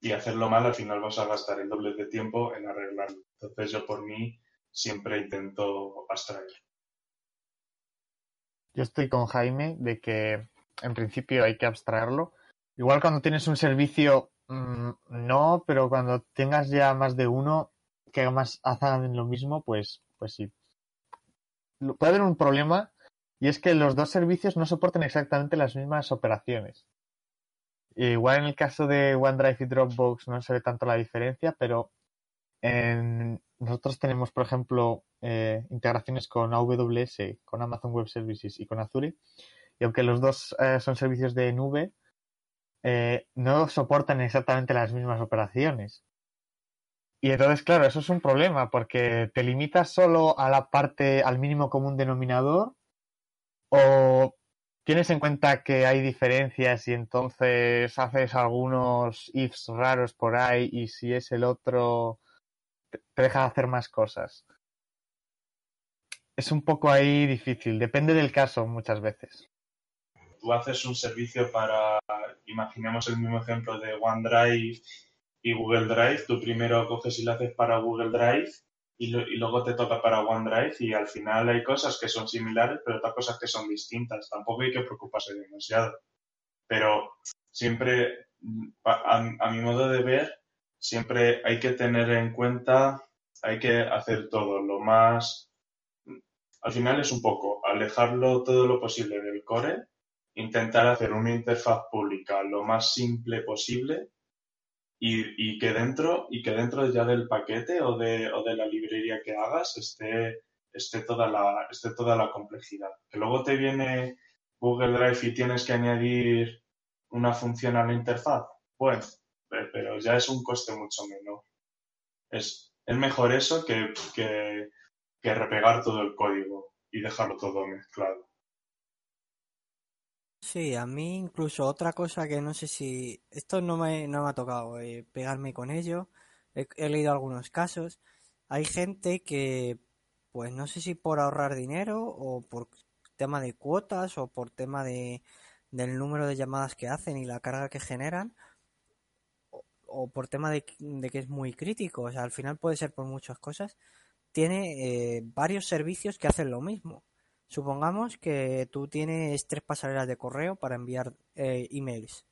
Y hacerlo mal al final vas a gastar el doble de tiempo en arreglarlo. Entonces yo por mí siempre intento abstraer. Yo estoy con Jaime de que en principio hay que abstraerlo. Igual cuando tienes un servicio, mm, no, pero cuando tengas ya más de uno que más hagan lo mismo, pues, pues sí. Puede haber un problema y es que los dos servicios no soportan exactamente las mismas operaciones. Igual en el caso de OneDrive y Dropbox no se ve tanto la diferencia, pero nosotros tenemos, por ejemplo, eh, integraciones con AWS, con Amazon Web Services y con Azure. Y aunque los dos eh, son servicios de nube, eh, no soportan exactamente las mismas operaciones. Y entonces, claro, eso es un problema porque te limitas solo a la parte, al mínimo común denominador o tienes en cuenta que hay diferencias y entonces haces algunos ifs raros por ahí y si es el otro te deja de hacer más cosas. Es un poco ahí difícil, depende del caso muchas veces. Tú haces un servicio para, imaginemos el mismo ejemplo de OneDrive y Google Drive, tú primero coges y lo haces para Google Drive y, luego te toca para OneDrive y al final hay cosas que son similares, pero otras cosas que son distintas. Tampoco hay que preocuparse demasiado. Pero siempre, a, mi modo de ver, siempre hay que tener en cuenta, hay que hacer todo lo más... Al final es un poco alejarlo todo lo posible del core, intentar hacer una interfaz pública lo más simple posible y, que dentro y que dentro ya del paquete o de, o de la librería que hagas esté, esté, toda la, esté toda la complejidad. Que luego te viene Google Drive y tienes que añadir una función a la interfaz, pues, pero ya es un coste mucho menor. Es, es mejor eso que, que, que repegar todo el código y dejarlo todo mezclado. Sí, a mí incluso otra cosa que no sé si... Esto no me, no me ha tocado eh, pegarme con ello. He, leído algunos casos. Hay gente que, pues no sé si por ahorrar dinero o por tema de cuotas o por tema de, del número de llamadas que hacen y la carga que generan o, por tema de, que es muy crítico. O sea, al final puede ser por muchas cosas. Tiene eh, varios servicios que hacen lo mismo. Supongamos que tú tienes tres pasarelas de correo para enviar eh, emails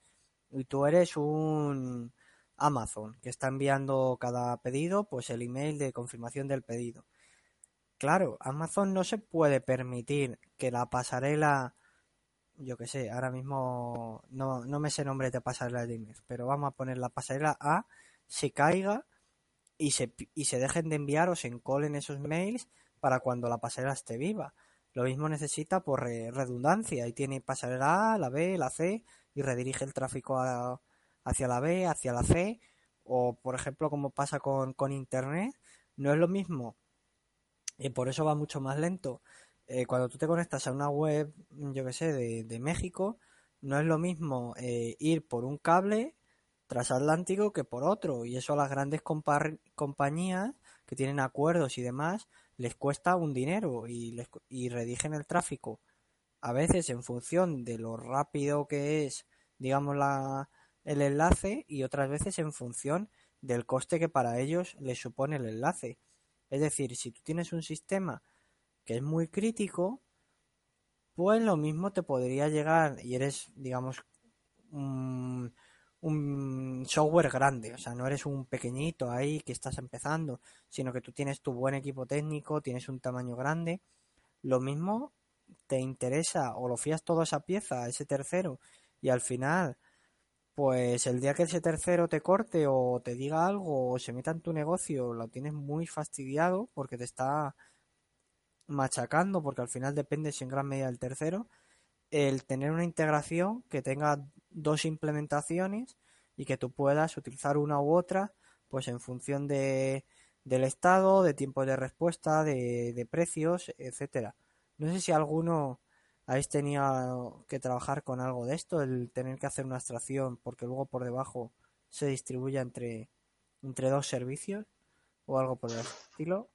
y tú eres un Amazon que está enviando cada pedido pues el email de confirmación del pedido. Claro, Amazon no se puede permitir que la pasarela, yo que sé, ahora mismo no, no me sé nombre de pasarela de email, pero vamos a poner la pasarela A se caiga y se, y se dejen de enviar o se encolen esos mails para cuando la pasarela esté viva. Lo mismo necesita por redundancia y tiene pasarela A, la B, la C y redirige el tráfico hacia la B, hacia la C o por ejemplo como pasa con, con Internet, no es lo mismo y por eso va mucho más lento. Eh, cuando tú te conectas a una web, yo que sé, de, México, no es lo mismo eh, ir por un cable transatlántico que por otro. Y eso a las grandes compañías que tienen acuerdos y demás les cuesta un dinero y, les, y redigen el tráfico. A veces en función de lo rápido que es, digamos, la, el enlace y otras veces en función del coste que para ellos les supone el enlace. Es decir, si tú tienes un sistema que es muy crítico, pues lo mismo te podría llegar y eres, digamos, un, software grande, o sea, no eres un pequeñito ahí que estás empezando, sino que tú tienes tu buen equipo técnico, tienes un tamaño grande, lo mismo te interesa o lo fías toda esa pieza ese tercero y al final pues el día que ese tercero te corte o te diga algo o se meta en tu negocio, lo tienes muy fastidiado porque te está machacando, porque al final dependes en gran medida del tercero, el tener una integración que tenga dos implementaciones y que tú puedas utilizar una u otra, pues en función de, del estado, de tiempo de respuesta, de, de precios, etcétera. No sé si alguno habéis tenido que trabajar con algo de esto, el tener que hacer una abstracción porque luego por debajo se distribuya entre, entre dos servicios o algo por el estilo.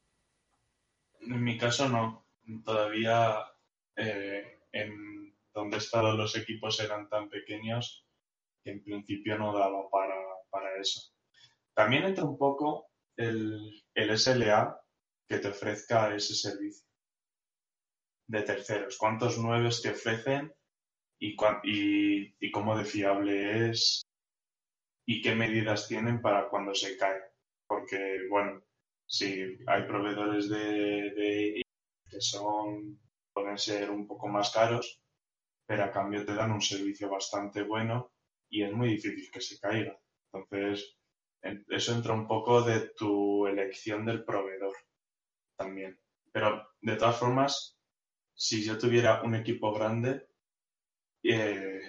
En mi caso no. Todavía eh, en donde he los equipos eran tan pequeños que en principio no daba para, para eso. También entra un poco el, el SLA que te ofrezca ese servicio de terceros, cuántos nueves te ofrecen y, y, cómo de fiable es y qué medidas tienen para cuando se cae. Porque, bueno, si hay proveedores de, que son, pueden ser un poco más caros, pero a cambio te dan un servicio bastante bueno y es muy difícil que se caiga. Entonces, eso entra un poco de tu elección del proveedor también. Pero de todas formas, si yo tuviera un equipo grande, eh,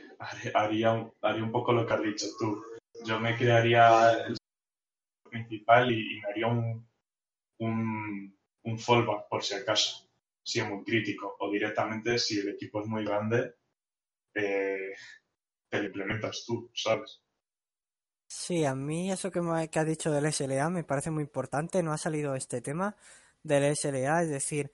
haría, haría un poco lo que has dicho tú. Yo me crearía el principal y, me haría un, un, un, fallback por si acaso, si es muy crítico. O directamente, si el equipo es muy grande, eh, te lo implementas tú, ¿sabes? Sí, a mí eso que, me, que has dicho del SLA me parece muy importante. No ha salido este tema del SLA, es decir,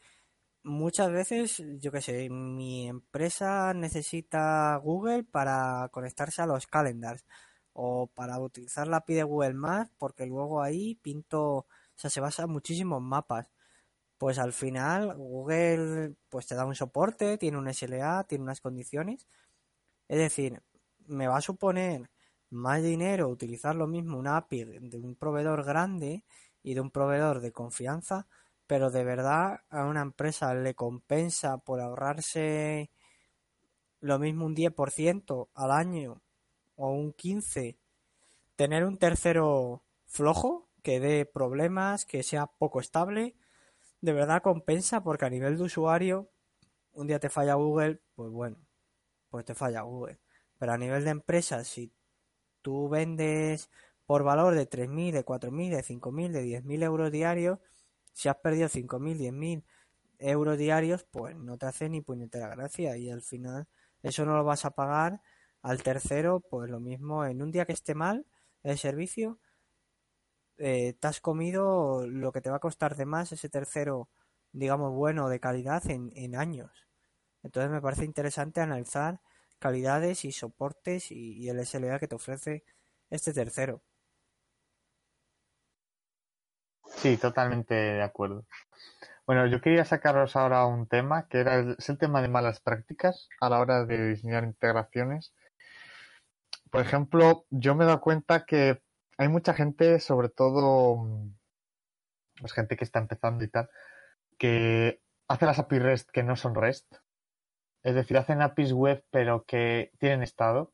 muchas veces, yo qué sé, mi empresa necesita Google para conectarse a los calendars o para utilizar la API de Google Maps porque luego ahí pinto, o sea, se basa en muchísimos mapas. Pues al final Google pues te da un soporte, tiene un SLA, tiene unas condiciones. Es decir, me va a suponer más dinero utilizar lo mismo una API de un proveedor grande y de un proveedor de confianza pero de verdad a una empresa le compensa por ahorrarse lo mismo un 10% al año o un 15% tener un tercero flojo que dé problemas, que sea poco estable, de verdad compensa porque a nivel de usuario un día te falla Google, pues bueno, pues te falla Google. Pero a nivel de empresa, si tú vendes por valor de 3.000, de 4.000, de 5.000, de 10.000 euros diarios, si has perdido 5.000, 10.000 euros diarios, pues no te hace ni puñetera gracia y al final eso no lo vas a pagar al tercero, pues lo mismo en un día que esté mal el servicio, eh, te has comido lo que te va a costar de más ese tercero, digamos, bueno, de calidad en, en años. Entonces me parece interesante analizar calidades y soportes y, el SLA que te ofrece este tercero. Sí, totalmente de acuerdo. Bueno, yo quería sacaros ahora un tema que era el, es el tema de malas prácticas a la hora de diseñar integraciones. Por ejemplo, yo me he dado cuenta que hay mucha gente, sobre todo pues gente que está empezando y tal, que hace las API REST que no son REST. Es decir, hacen APIs web pero que tienen estado.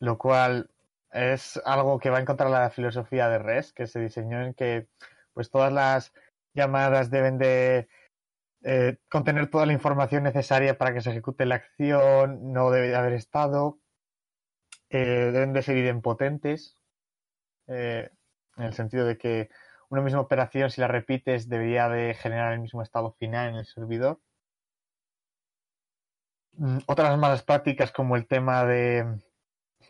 Lo cual Es algo que va a encontrar la filosofía de REST, que se diseñó en que pues todas las llamadas deben de eh, contener toda la información necesaria para que se ejecute la acción, no debe de haber estado, eh, deben de ser idempotentes, eh, en el sentido de que una misma operación, si la repites, debería de generar el mismo estado final en el servidor. Mm, otras malas prácticas como el tema de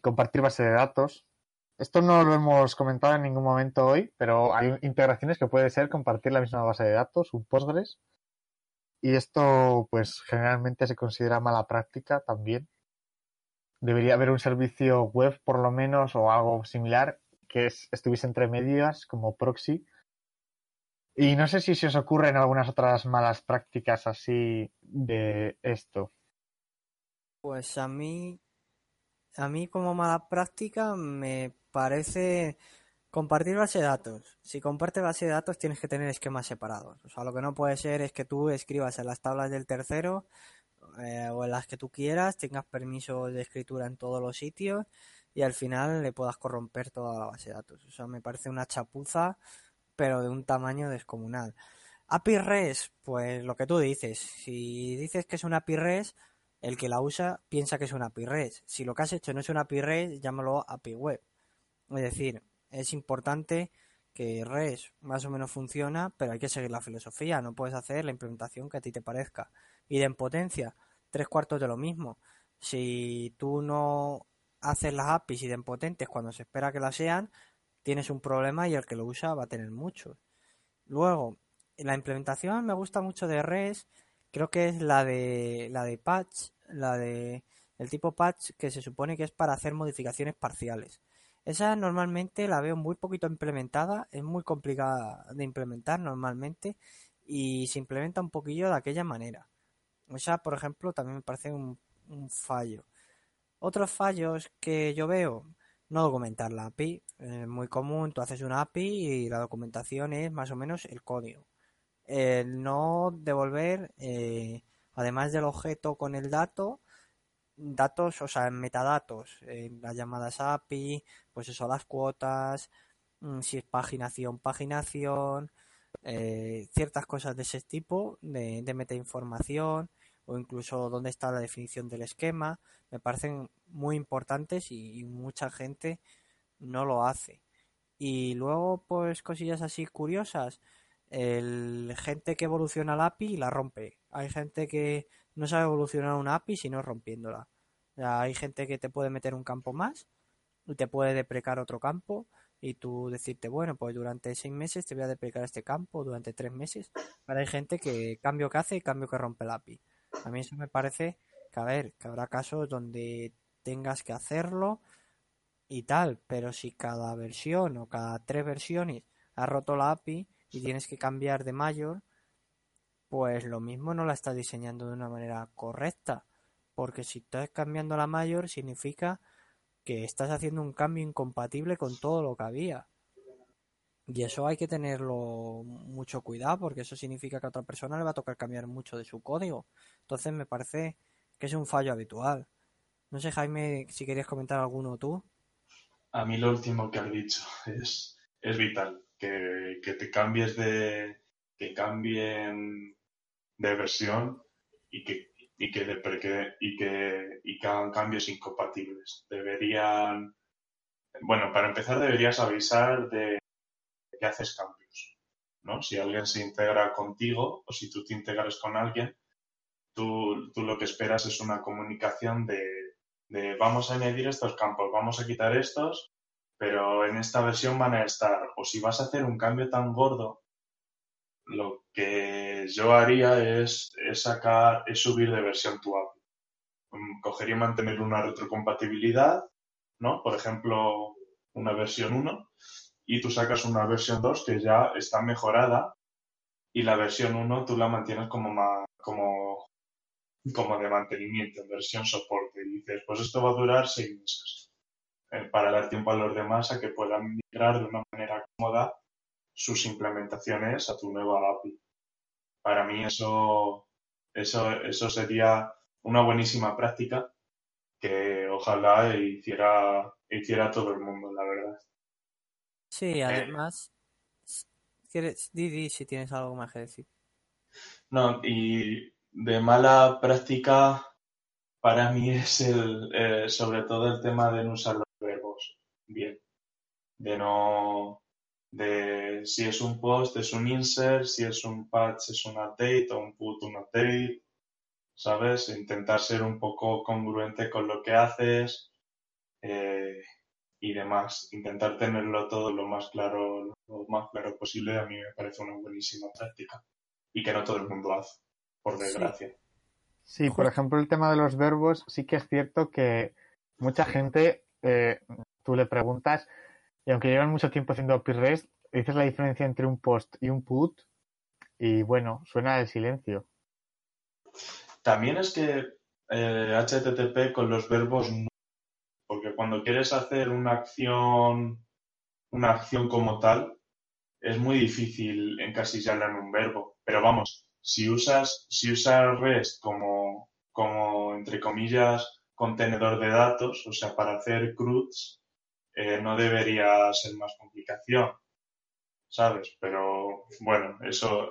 compartir base de datos. Esto no lo hemos comentado en ningún momento hoy, pero hay integraciones que puede ser compartir la misma base de datos, un Postgres. Y esto, pues, generalmente se considera mala práctica también. Debería haber un servicio web, por lo menos, o algo similar, que estuviese entre medias, como proxy. Y no sé si se os ocurren algunas otras malas prácticas así de esto. Pues a mí, a mí como mala práctica me parece compartir base de datos. Si compartes base de datos tienes que tener esquemas separados. O sea, lo que no puede ser es que tú escribas en las tablas del tercero eh, o en las que tú quieras, tengas permiso de escritura en todos los sitios y al final le puedas corromper toda la base de datos. O sea, me parece una chapuza, pero de un tamaño descomunal. API REST, pues lo que tú dices. Si dices que es una API REST, el que la usa piensa que es una API REST. Si lo que has hecho no es una API REST, llámalo API Web. Es decir, es importante que REST más o menos funciona, pero hay que seguir la filosofía. No puedes hacer la implementación que a ti te parezca. Y de potencia, tres cuartos de lo mismo. Si tú no haces las APIs idempotentes cuando se espera que las sean, tienes un problema y el que lo usa va a tener muchos. Luego, la implementación me gusta mucho de REST creo que es la de la de patch, la de el tipo patch que se supone que es para hacer modificaciones parciales. Esa normalmente la veo muy poquito implementada, es muy complicada de implementar normalmente y se implementa un poquillo de aquella manera. Esa, por ejemplo, también me parece un, fallo. Otros fallos que yo veo, no documentar la API. Es muy común, tú haces una API y la documentación es más o menos el código el no devolver, eh, además del objeto con el dato, datos, o sea, metadatos, en las llamadas API, pues eso, las cuotas, mm, si es paginación, paginación, eh, ciertas cosas de ese tipo, de, de metainformación, o incluso dónde está la definición del esquema, me parecen muy importantes y mucha gente no lo hace. Y luego, pues cosillas así curiosas, el gente que evoluciona la API la rompe. Hay gente que no sabe evolucionar una API sino rompiéndola. hay gente que te puede meter un campo más y te puede deprecar otro campo y tú decirte, bueno, pues durante seis meses te voy a deprecar este campo, durante tres meses. Pero hay gente que cambio que hace y cambio que rompe la API. A mí eso me parece que, a ver, que habrá casos donde tengas que hacerlo y tal, pero si cada versión o cada tres versiones ha roto la API, y tienes que cambiar de mayor, pues lo mismo no la estás diseñando de una manera correcta. Porque si estás cambiando la mayor significa que estás haciendo un cambio incompatible con todo lo que había. Y eso hay que tenerlo mucho cuidado porque eso significa que a otra persona le va a tocar cambiar mucho de su código. Entonces me parece que es un fallo habitual. No sé, Jaime, si querías comentar alguno tú. A mí lo último que has dicho es, es vital que, te cambies de, que cambien de versión y que, y que, y que, y que hagan cambios incompatibles. Deberían, bueno, para empezar deberías avisar de que haces cambios, ¿no? Si alguien se integra contigo o si tú te integras con alguien, tú, tú lo que esperas es una comunicación de, vamos a añadir estos campos, vamos a quitar estos pero en esta versión van a estar, o si vas a hacer un cambio tan gordo, lo que yo haría es, sacar, es subir de versión tu API. Mm, cogería y mantener una retrocompatibilidad, ¿no? Por ejemplo, una versión 1, y tú sacas una versión 2 que ya está mejorada, y la versión 1 tú la mantienes como, como, como de mantenimiento, versión soporte, y dices, pues esto va a durar seis meses eh, para dar tiempo a los demás a que puedan migrar de una manera cómoda sus implementaciones a tu nueva API. Para mí eso, eso, eso sería una buenísima práctica que ojalá hiciera hiciera todo el mundo, la verdad. Sí, además, ¿quieres, Didi, si tienes algo más que decir. No, y de mala práctica para mí es el, eh, sobre todo el tema de no usar los verbos bien. De no, de si es un post es un insert, si es un patch es un update o un put un update, ¿sabes? Intentar ser un poco congruente con lo que haces eh, y demás. Intentar tenerlo todo lo más claro, lo más claro posible a mí me parece una buenísima práctica y que no todo el mundo hace, por desgracia. Sí, por ejemplo, el tema de los verbos, sí que es cierto que mucha gente, eh, tú le preguntas, y aunque llevan mucho tiempo haciendo API REST, dices la diferencia entre un post y un put, y bueno, suena de silencio. También es que HTTP eh, con los verbos no, porque cuando quieres hacer una acción, una acción como tal, es muy difícil encasillarla en un verbo. Pero vamos, si usas, si usas REST como, como, entre comillas, contenedor de datos, o sea, para hacer CRUDs, eh, no debería ser más complicación, ¿sabes? Pero bueno, eso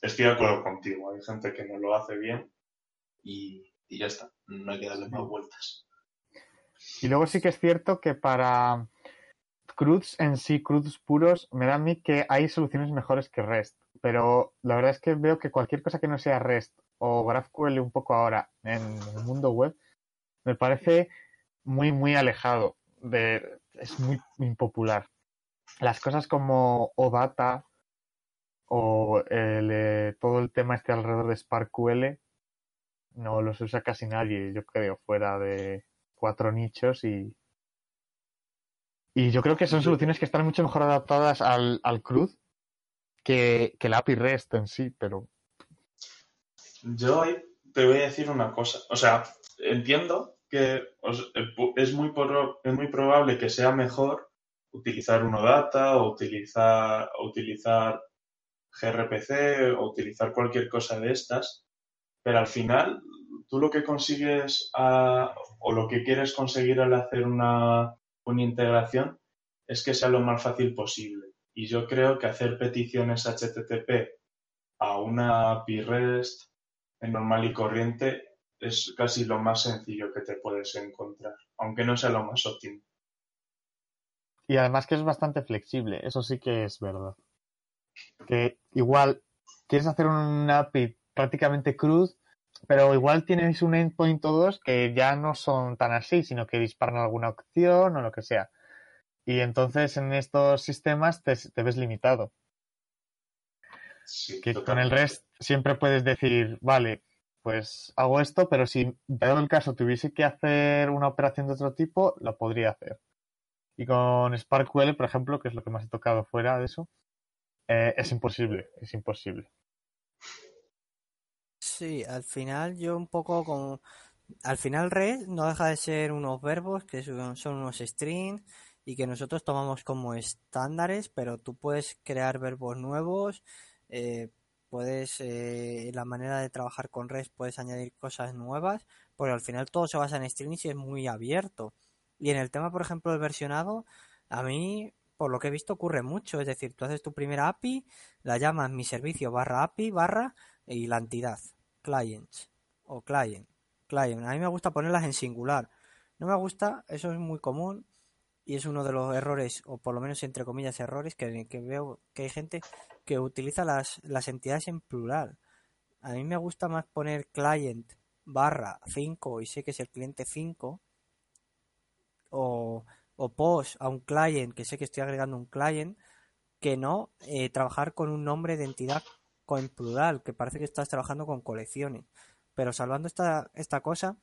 estoy de acuerdo contigo. Hay gente que no lo hace bien y, y ya está, no hay que darle más vueltas. Y luego sí que es cierto que para CRUDs en sí, CRUDs puros, me da a mí que hay soluciones mejores que REST. Pero la verdad es que veo que cualquier cosa que no sea REST o GraphQL un poco ahora en el mundo web, me parece muy, muy alejado. De, es muy impopular. Las cosas como OData o eh, todo el tema este alrededor de SparkQL no los usa casi nadie, yo creo, fuera de cuatro nichos y y yo creo que son soluciones que están mucho mejor adaptadas al, al CRUD que, que la API REST en sí, pero... Yo te voy a decir una cosa. O sea, entiendo que es muy, es muy probable que sea mejor utilizar Unodata o utilizar, o utilizar gRPC o utilizar cualquier cosa de estas, pero al final tú lo que consigues o lo que quieres conseguir al hacer una, una integración es que sea lo más fácil posible. Y yo creo que hacer peticiones HTTP a una API REST normal y corriente es casi lo más sencillo que te puedes encontrar, aunque no sea lo más óptimo. Y además que es bastante flexible, eso sí que es verdad. Que igual quieres hacer una API prácticamente cruz, pero igual tienes un endpoint o dos que ya no son tan así, sino que disparan alguna opción o lo que sea. Y entonces en estos sistemas te, ves limitado. que con el REST siempre puedes decir, vale, pues hago esto, pero si dado el caso tuviese que hacer una operación de otro tipo, la podría hacer. Y con SparkQL, por ejemplo, que es lo que más he tocado fuera de eso, eh, es imposible, es imposible. Sí, al final yo un poco como... Al final red no deja de ser unos verbos que son, unos strings y que nosotros tomamos como estándares, pero tú puedes crear verbos nuevos, eh, puedes, eh, la manera de trabajar con REST puedes añadir cosas nuevas, porque al final todo se basa en strings y es muy abierto. Y en el tema, por ejemplo, del versionado, a mí, por lo que he visto, ocurre mucho. Es decir, tú haces tu primera API, la llamas mi servicio barra API barra y la entidad clients o client. Client. A mí me gusta ponerlas en singular. No me gusta, eso es muy común y es uno de los errores, o por lo menos entre comillas errores, que, que veo que hay gente que utiliza las, las entidades en plural. A mí me gusta más poner client barra 5 y sé que es el cliente 5 o, o post a un client que sé que estoy agregando un client que no eh, trabajar con un nombre de entidad con plural, que parece que estás trabajando con colecciones. Pero salvando esta, esta cosa,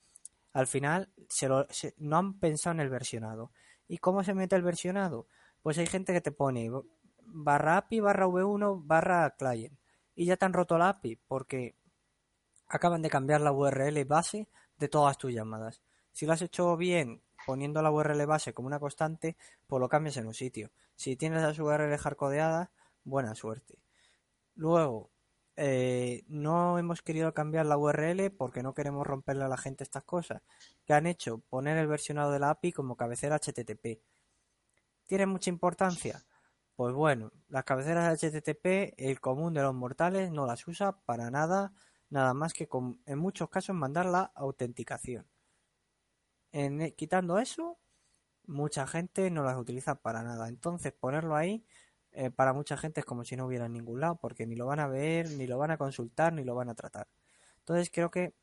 al final se lo, no han pensado en el versionado. ¿Y cómo se mete el versionado? Pues hay gente que te pone barra API barra V1 barra client. Y ya te han roto la API porque acaban de cambiar la URL base de todas tus llamadas. Si lo has hecho bien poniendo la URL base como una constante, pues lo cambias en un sitio. Si tienes las URL hardcodeadas, buena suerte. Luego, eh, no hemos querido cambiar la URL porque no queremos romperle a la gente estas cosas. ¿Qué han hecho? Poner el versionado de la API como cabecera HTTP. ¿Tiene mucha importancia? Pues bueno, las cabeceras HTTP, el común de los mortales no las usa para nada, nada más que en muchos casos mandar la autenticación. En, quitando eso, mucha gente no las utiliza para nada. Entonces, ponerlo ahí eh, para mucha gente es como si no hubiera en ningún lado, porque ni lo van a ver, ni lo van a consultar, ni lo van a tratar. Entonces, creo que,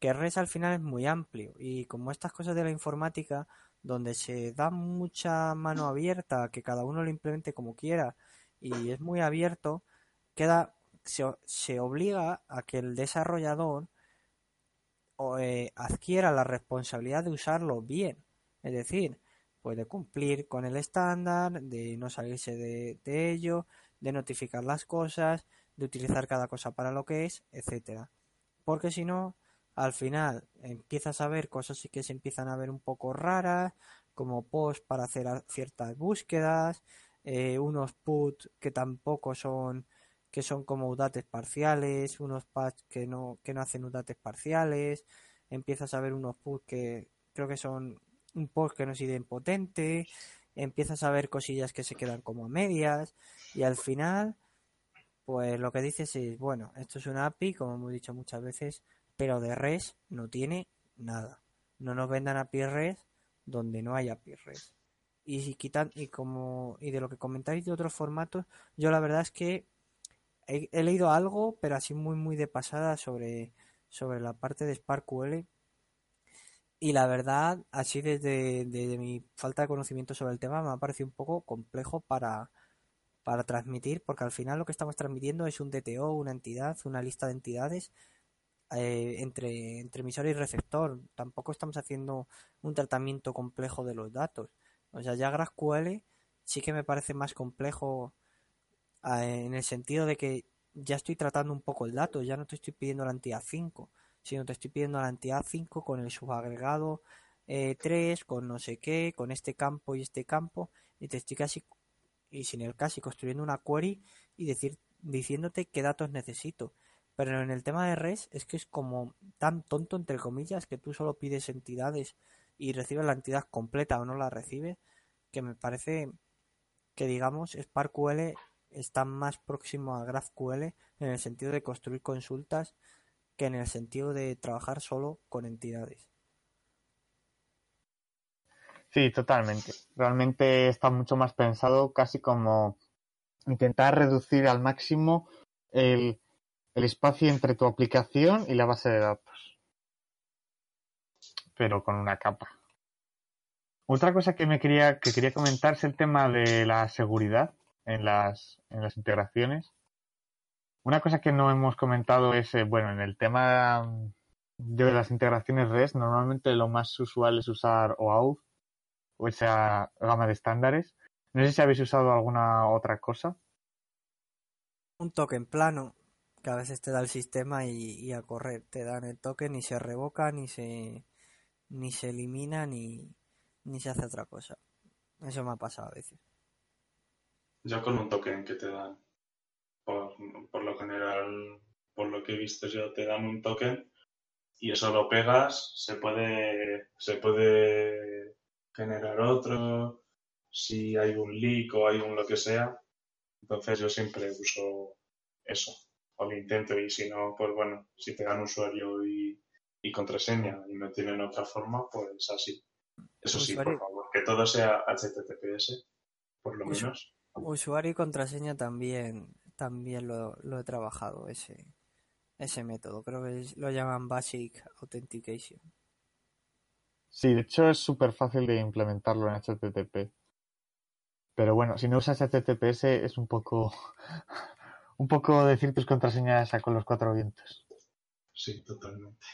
que REST al final es muy amplio y como estas cosas de la informática donde se da mucha mano abierta, que cada uno lo implemente como quiera y es muy abierto, queda se, obliga a que el desarrollador eh, adquiera la responsabilidad de usarlo bien, es decir, puede cumplir con el estándar, de no salirse de, de ello, de notificar las cosas, de utilizar cada cosa para lo que es, etcétera. Porque si no, al final empiezas a ver cosas que se empiezan a ver un poco raras, como post para hacer ciertas búsquedas, eh, unos put que tampoco son que son como udates parciales, unos patch que no que no hacen udates parciales, empiezas a ver unos put que creo que son un post que no es idempotente, empiezas a ver cosillas que se quedan como a medias y al final pues lo que dices es, bueno, esto es una API, como hemos dicho muchas veces, pero de res no tiene nada. No nos vendan API res donde no hay API res. Y si quitan y como y de lo que comentáis de otros formatos, yo la verdad es que he, leído algo, pero así muy muy de pasada sobre sobre la parte de SparkQL y la verdad, así desde, desde mi falta de conocimiento sobre el tema me ha parecido un poco complejo para, para transmitir, porque al final lo que estamos transmitiendo es un DTO, una entidad, una lista de entidades eh, entre, entre emisor y receptor. Tampoco estamos haciendo un tratamiento complejo de los datos. O sea, ya GraphQL sí que me parece más complejo eh, en el sentido de que ya estoy tratando un poco el dato, ya no te estoy pidiendo la entidad 5, sino te estoy pidiendo la entidad 5 con el subagregado 3, eh, con no sé qué, con este campo y este campo, y te estoy casi, y sin el casi, construyendo una query y decir, diciéndote qué datos necesito. Pero en el tema de res es que es como tan tonto, entre comillas, que tú solo pides entidades y recibes la entidad completa o no la recibes, que me parece que, digamos, SparkQL está más próximo a GraphQL en el sentido de construir consultas que en el sentido de trabajar solo con entidades. Sí, totalmente. Realmente está mucho más pensado casi como intentar reducir al máximo el, espacio entre tu aplicación y la base de datos. Pero con una capa. Otra cosa que me quería, que quería comentar es el tema de la seguridad en las, en las integraciones. Una cosa que no hemos comentado es, eh, bueno, en el tema de las integraciones REST, normalmente lo más usual es usar OAuth o esa gama de estándares. No sé si habéis usado alguna otra cosa. Un token plano que a veces te da el sistema y, a correr. Te dan el token ni se revoca, ni se, ni se elimina, ni, ni se hace otra cosa. Eso me ha pasado a veces. Ya con un token que te dan. Por, por lo general, por lo que he visto yo, te dan un token y eso lo pegas, se puede, se puede generar otro, si hay un leak o hay un lo que sea. Entonces yo siempre uso eso o lo intento y si no, pues bueno, si te dan usuario y, contraseña y no tienen otra forma, pues así. Eso sí, por favor, que todo sea HTTPS, por lo menos. Usuario y contraseña también, también lo, lo he trabajado, ese, ese método. Creo que lo llaman Basic Authentication. Sí, de hecho es súper fácil de implementarlo en HTTP. Pero bueno, si no usas HTTPS es un poco un poco decir tus contraseñas con los cuatro vientos. Sí, totalmente.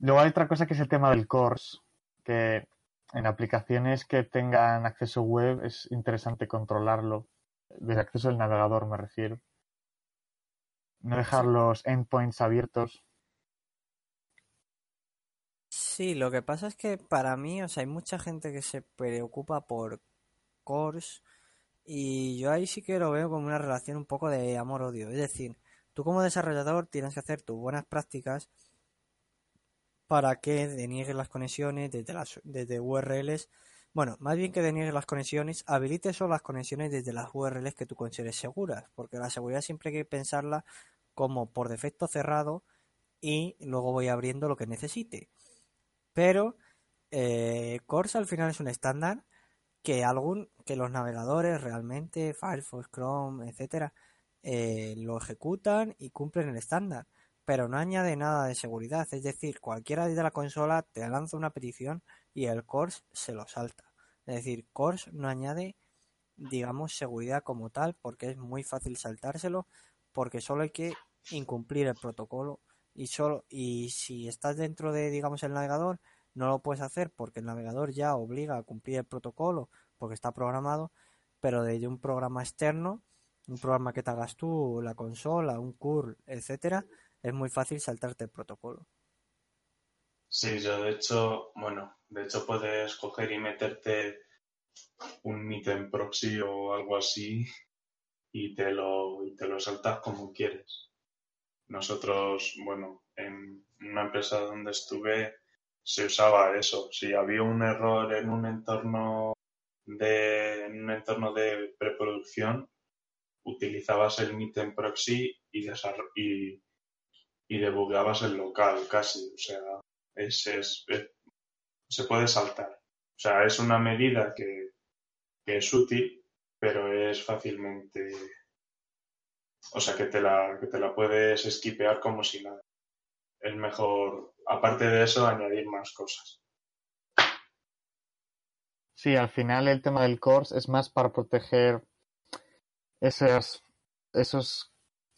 Luego hay otra cosa que es el tema del course, que en aplicaciones que tengan acceso web es interesante controlarlo, desde acceso al navegador me refiero. No dejar los endpoints abiertos. Sí, lo que pasa es que para mí, o sea, hay mucha gente que se preocupa por cores Y yo ahí sí que lo veo como una relación un poco de amor-odio. Es decir, tú como desarrollador tienes que hacer tus buenas prácticas para que deniegues las conexiones desde, las, desde URLs. Bueno, más bien que deniegues las conexiones, habilite solo las conexiones desde las URLs que tú consideres seguras, porque la seguridad siempre hay que pensarla como por defecto cerrado y luego voy abriendo lo que necesite. Pero eh, Corsa al final es un estándar que algún que los navegadores realmente Firefox, Chrome, etcétera, eh, lo ejecutan y cumplen el estándar pero no añade nada de seguridad. Es decir, cualquiera desde la consola te lanza una petición y el Course se lo salta. Es decir, Course no añade, digamos, seguridad como tal, porque es muy fácil saltárselo, porque solo hay que incumplir el protocolo y solo y si estás dentro de, digamos, el navegador, no lo puedes hacer porque el navegador ya obliga a cumplir el protocolo porque está programado, pero desde un programa externo, un programa que te hagas tú, la consola, un curl, etcétera, es muy fácil saltarte el protocolo. Sí, yo de hecho, bueno, de hecho puedes coger y meterte un meet proxy o algo así y te lo, y te lo saltas como quieres. Nosotros, bueno, en una empresa donde estuve se usaba eso. Si había un error en un entorno de, en un entorno de preproducción, utilizabas el meet proxy y, y y debugabas el local casi. O sea, es, es, se puede saltar. O sea, es una medida que, que, es útil, pero es fácilmente. O sea, que te, la, que te la puedes esquipear como si nada. Es mejor, aparte de eso, añadir más cosas. Sí, al final el tema del course es más para proteger esos, esos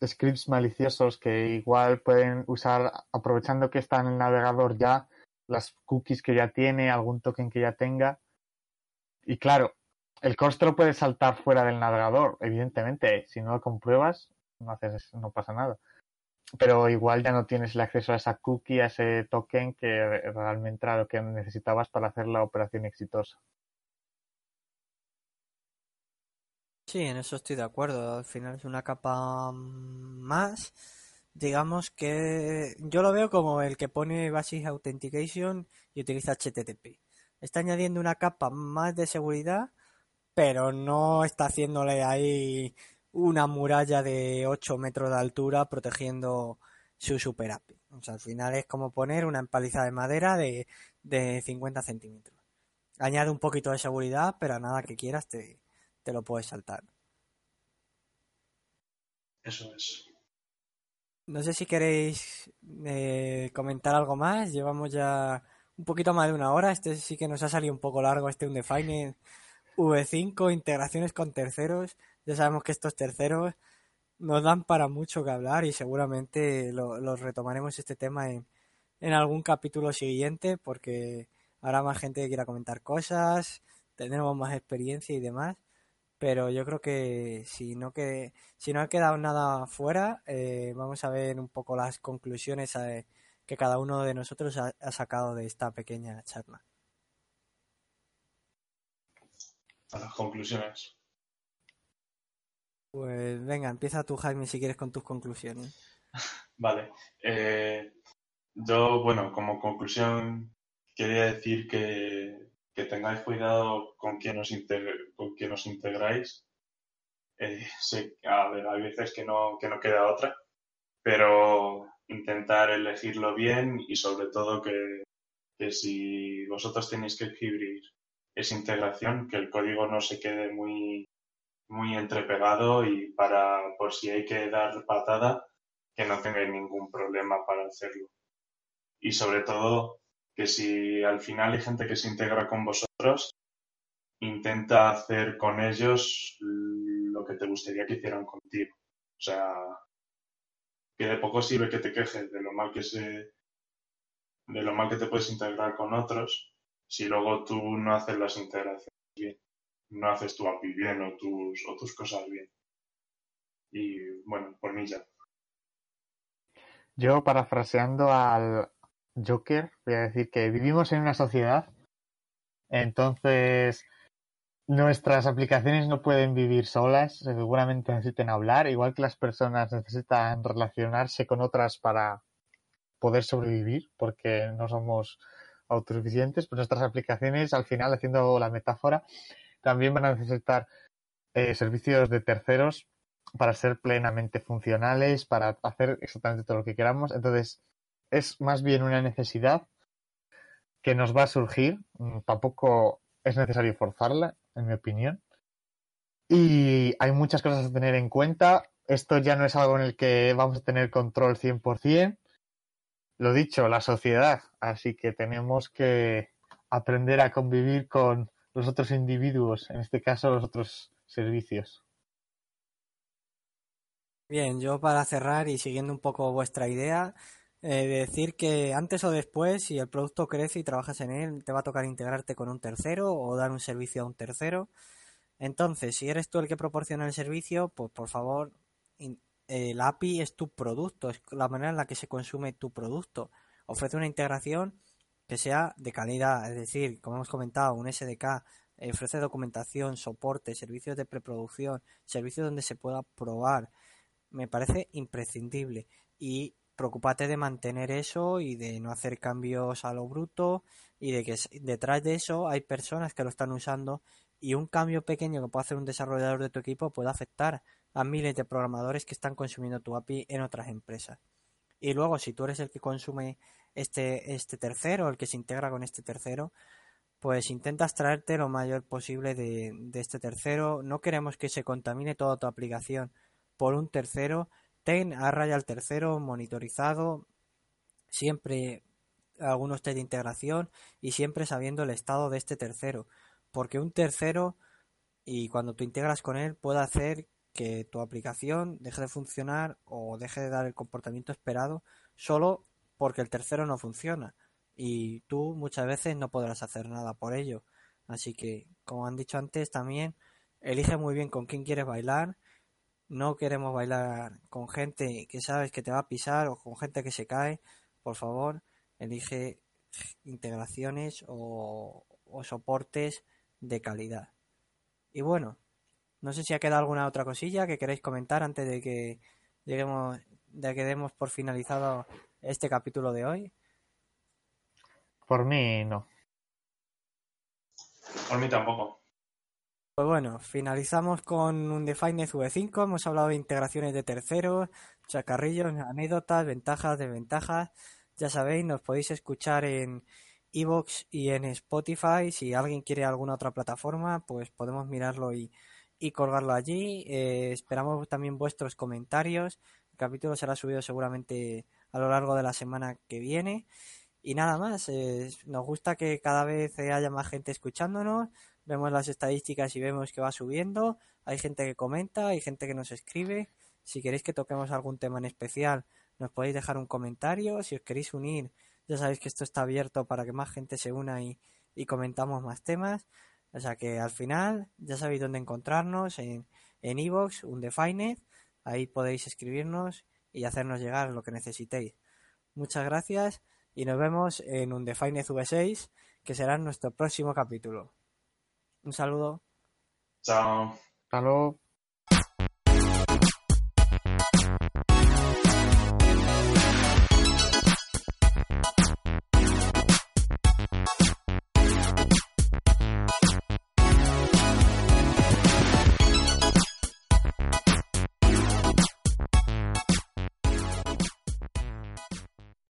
scripts maliciosos que igual pueden usar, aprovechando que está en el navegador ya, las cookies que ya tiene, algún token que ya tenga. Y claro, el coste lo puedes saltar fuera del navegador, evidentemente. Si no lo compruebas, no, haces, no pasa nada. Pero igual ya no tienes el acceso a esa cookie, a ese token que realmente era lo que necesitabas para hacer la operación exitosa. Sí, en eso estoy de acuerdo. Al final es una capa más. Digamos que yo lo veo como el que pone Basic Authentication y utiliza HTTP. Está añadiendo una capa más de seguridad, pero no está haciéndole ahí una muralla de 8 metros de altura protegiendo su super API. O sea, al final es como poner una empaliza de madera de, de 50 centímetros. Añade un poquito de seguridad, pero a nada que quieras te, te lo puedes saltar. Eso es. No sé si queréis eh, comentar algo más. Llevamos ya un poquito más de una hora. Este sí que nos ha salido un poco largo, este Undefined V5, integraciones con terceros. Ya sabemos que estos terceros nos dan para mucho que hablar y seguramente lo, retomaremos este tema en, en algún capítulo siguiente porque habrá más gente que quiera comentar cosas, tendremos más experiencia y demás pero yo creo que si no que si no ha quedado nada fuera eh, vamos a ver un poco las conclusiones eh, que cada uno de nosotros ha, sacado de esta pequeña charla. Las conclusiones. Pues venga empieza tú Jaime si quieres con tus conclusiones. Vale eh, yo bueno como conclusión quería decir que que tengáis cuidado con quién os, con quién os integráis. Eh, a ver, hay veces que no, que no queda otra, pero intentar elegirlo bien y sobre todo que, que si vosotros tenéis que escribir esa integración, que el código no se quede muy, muy entrepegado y para, por si hay que dar patada, que no tengáis ningún problema para hacerlo. Y sobre todo, que si al final hay gente que se integra con vosotros, intenta hacer con ellos lo que te gustaría que hicieran contigo. O sea, que de poco sirve que te quejes de lo mal que se de lo mal que te puedes integrar con otros si luego tú no haces las integraciones bien, no haces tu API bien o tus, o tus cosas bien. Y bueno, por mí ya. Yo, parafraseando al, Joker, voy a decir que vivimos en una sociedad, entonces nuestras aplicaciones no pueden vivir solas, seguramente necesiten hablar, igual que las personas necesitan relacionarse con otras para poder sobrevivir, porque no somos autosuficientes, pues nuestras aplicaciones, al final, haciendo la metáfora, también van a necesitar eh, servicios de terceros para ser plenamente funcionales, para hacer exactamente todo lo que queramos. Entonces, es más bien una necesidad que nos va a surgir. Mm, tampoco es necesario forzarla, en mi opinión. Y hay muchas cosas a tener en cuenta. Esto ya no es algo en el que vamos a tener control 100%. Lo dicho, la sociedad. Así que tenemos que aprender a convivir con los otros individuos, en este caso los otros servicios. Bien, yo para cerrar y siguiendo un poco vuestra idea, eh, decir que antes o después, si el producto crece y trabajas en él, te va a tocar integrarte con un tercero o dar un servicio a un tercero. Entonces, si eres tú el que proporciona el servicio, pues por favor, el API es tu producto, es la manera en la que se consume tu producto. Ofrece una integración que sea de calidad, es decir, como hemos comentado, un SDK, eh, ofrece documentación, soporte, servicios de preproducción, servicios donde se pueda probar, me parece imprescindible y preocúpate de mantener eso y de no hacer cambios a lo bruto y de que detrás de eso hay personas que lo están usando y un cambio pequeño que puede hacer un desarrollador de tu equipo puede afectar a miles de programadores que están consumiendo tu API en otras empresas. Y luego, si tú eres el que consume este, este tercero, el que se integra con este tercero, pues intentas traerte lo mayor posible de, de este tercero. No queremos que se contamine toda tu aplicación por un tercero, ten a raya al tercero monitorizado, siempre algunos test de integración y siempre sabiendo el estado de este tercero, porque un tercero y cuando tú integras con él puede hacer que tu aplicación deje de funcionar o deje de dar el comportamiento esperado solo porque el tercero no funciona y tú muchas veces no podrás hacer nada por ello. Así que, como han dicho antes, también elige muy bien con quién quieres bailar no queremos bailar con gente que sabes que te va a pisar o con gente que se cae. Por favor, elige integraciones o, soportes de calidad. Y bueno, no sé si ha quedado alguna otra cosilla que queréis comentar antes de que lleguemos, de que demos por finalizado este capítulo de hoy. Por mí no. Por mí tampoco. Pues bueno, finalizamos con un Defined V5. Hemos hablado de integraciones de terceros, chacarrillos, anécdotas, ventajas, desventajas. Ya sabéis, nos podéis escuchar en Evox y en Spotify. Si alguien quiere alguna otra plataforma, pues podemos mirarlo y, colgarlo allí. Eh, esperamos también vuestros comentarios. El capítulo será subido seguramente a lo largo de la semana que viene. Y nada más, eh, nos gusta que cada vez haya más gente escuchándonos vemos las estadísticas y vemos que va subiendo, hay gente que comenta, hay gente que nos escribe, si queréis que toquemos algún tema en especial, nos podéis dejar un comentario, si os queréis unir, ya sabéis que esto está abierto para que más gente se una y, comentamos más temas, o sea que al final ya sabéis dónde encontrarnos en en iVoox, Undefined, ahí podéis escribirnos y hacernos llegar lo que necesitéis. Muchas gracias y nos vemos en Undefined V6, que será nuestro próximo capítulo. Un saludo. Chao. Hasta luego.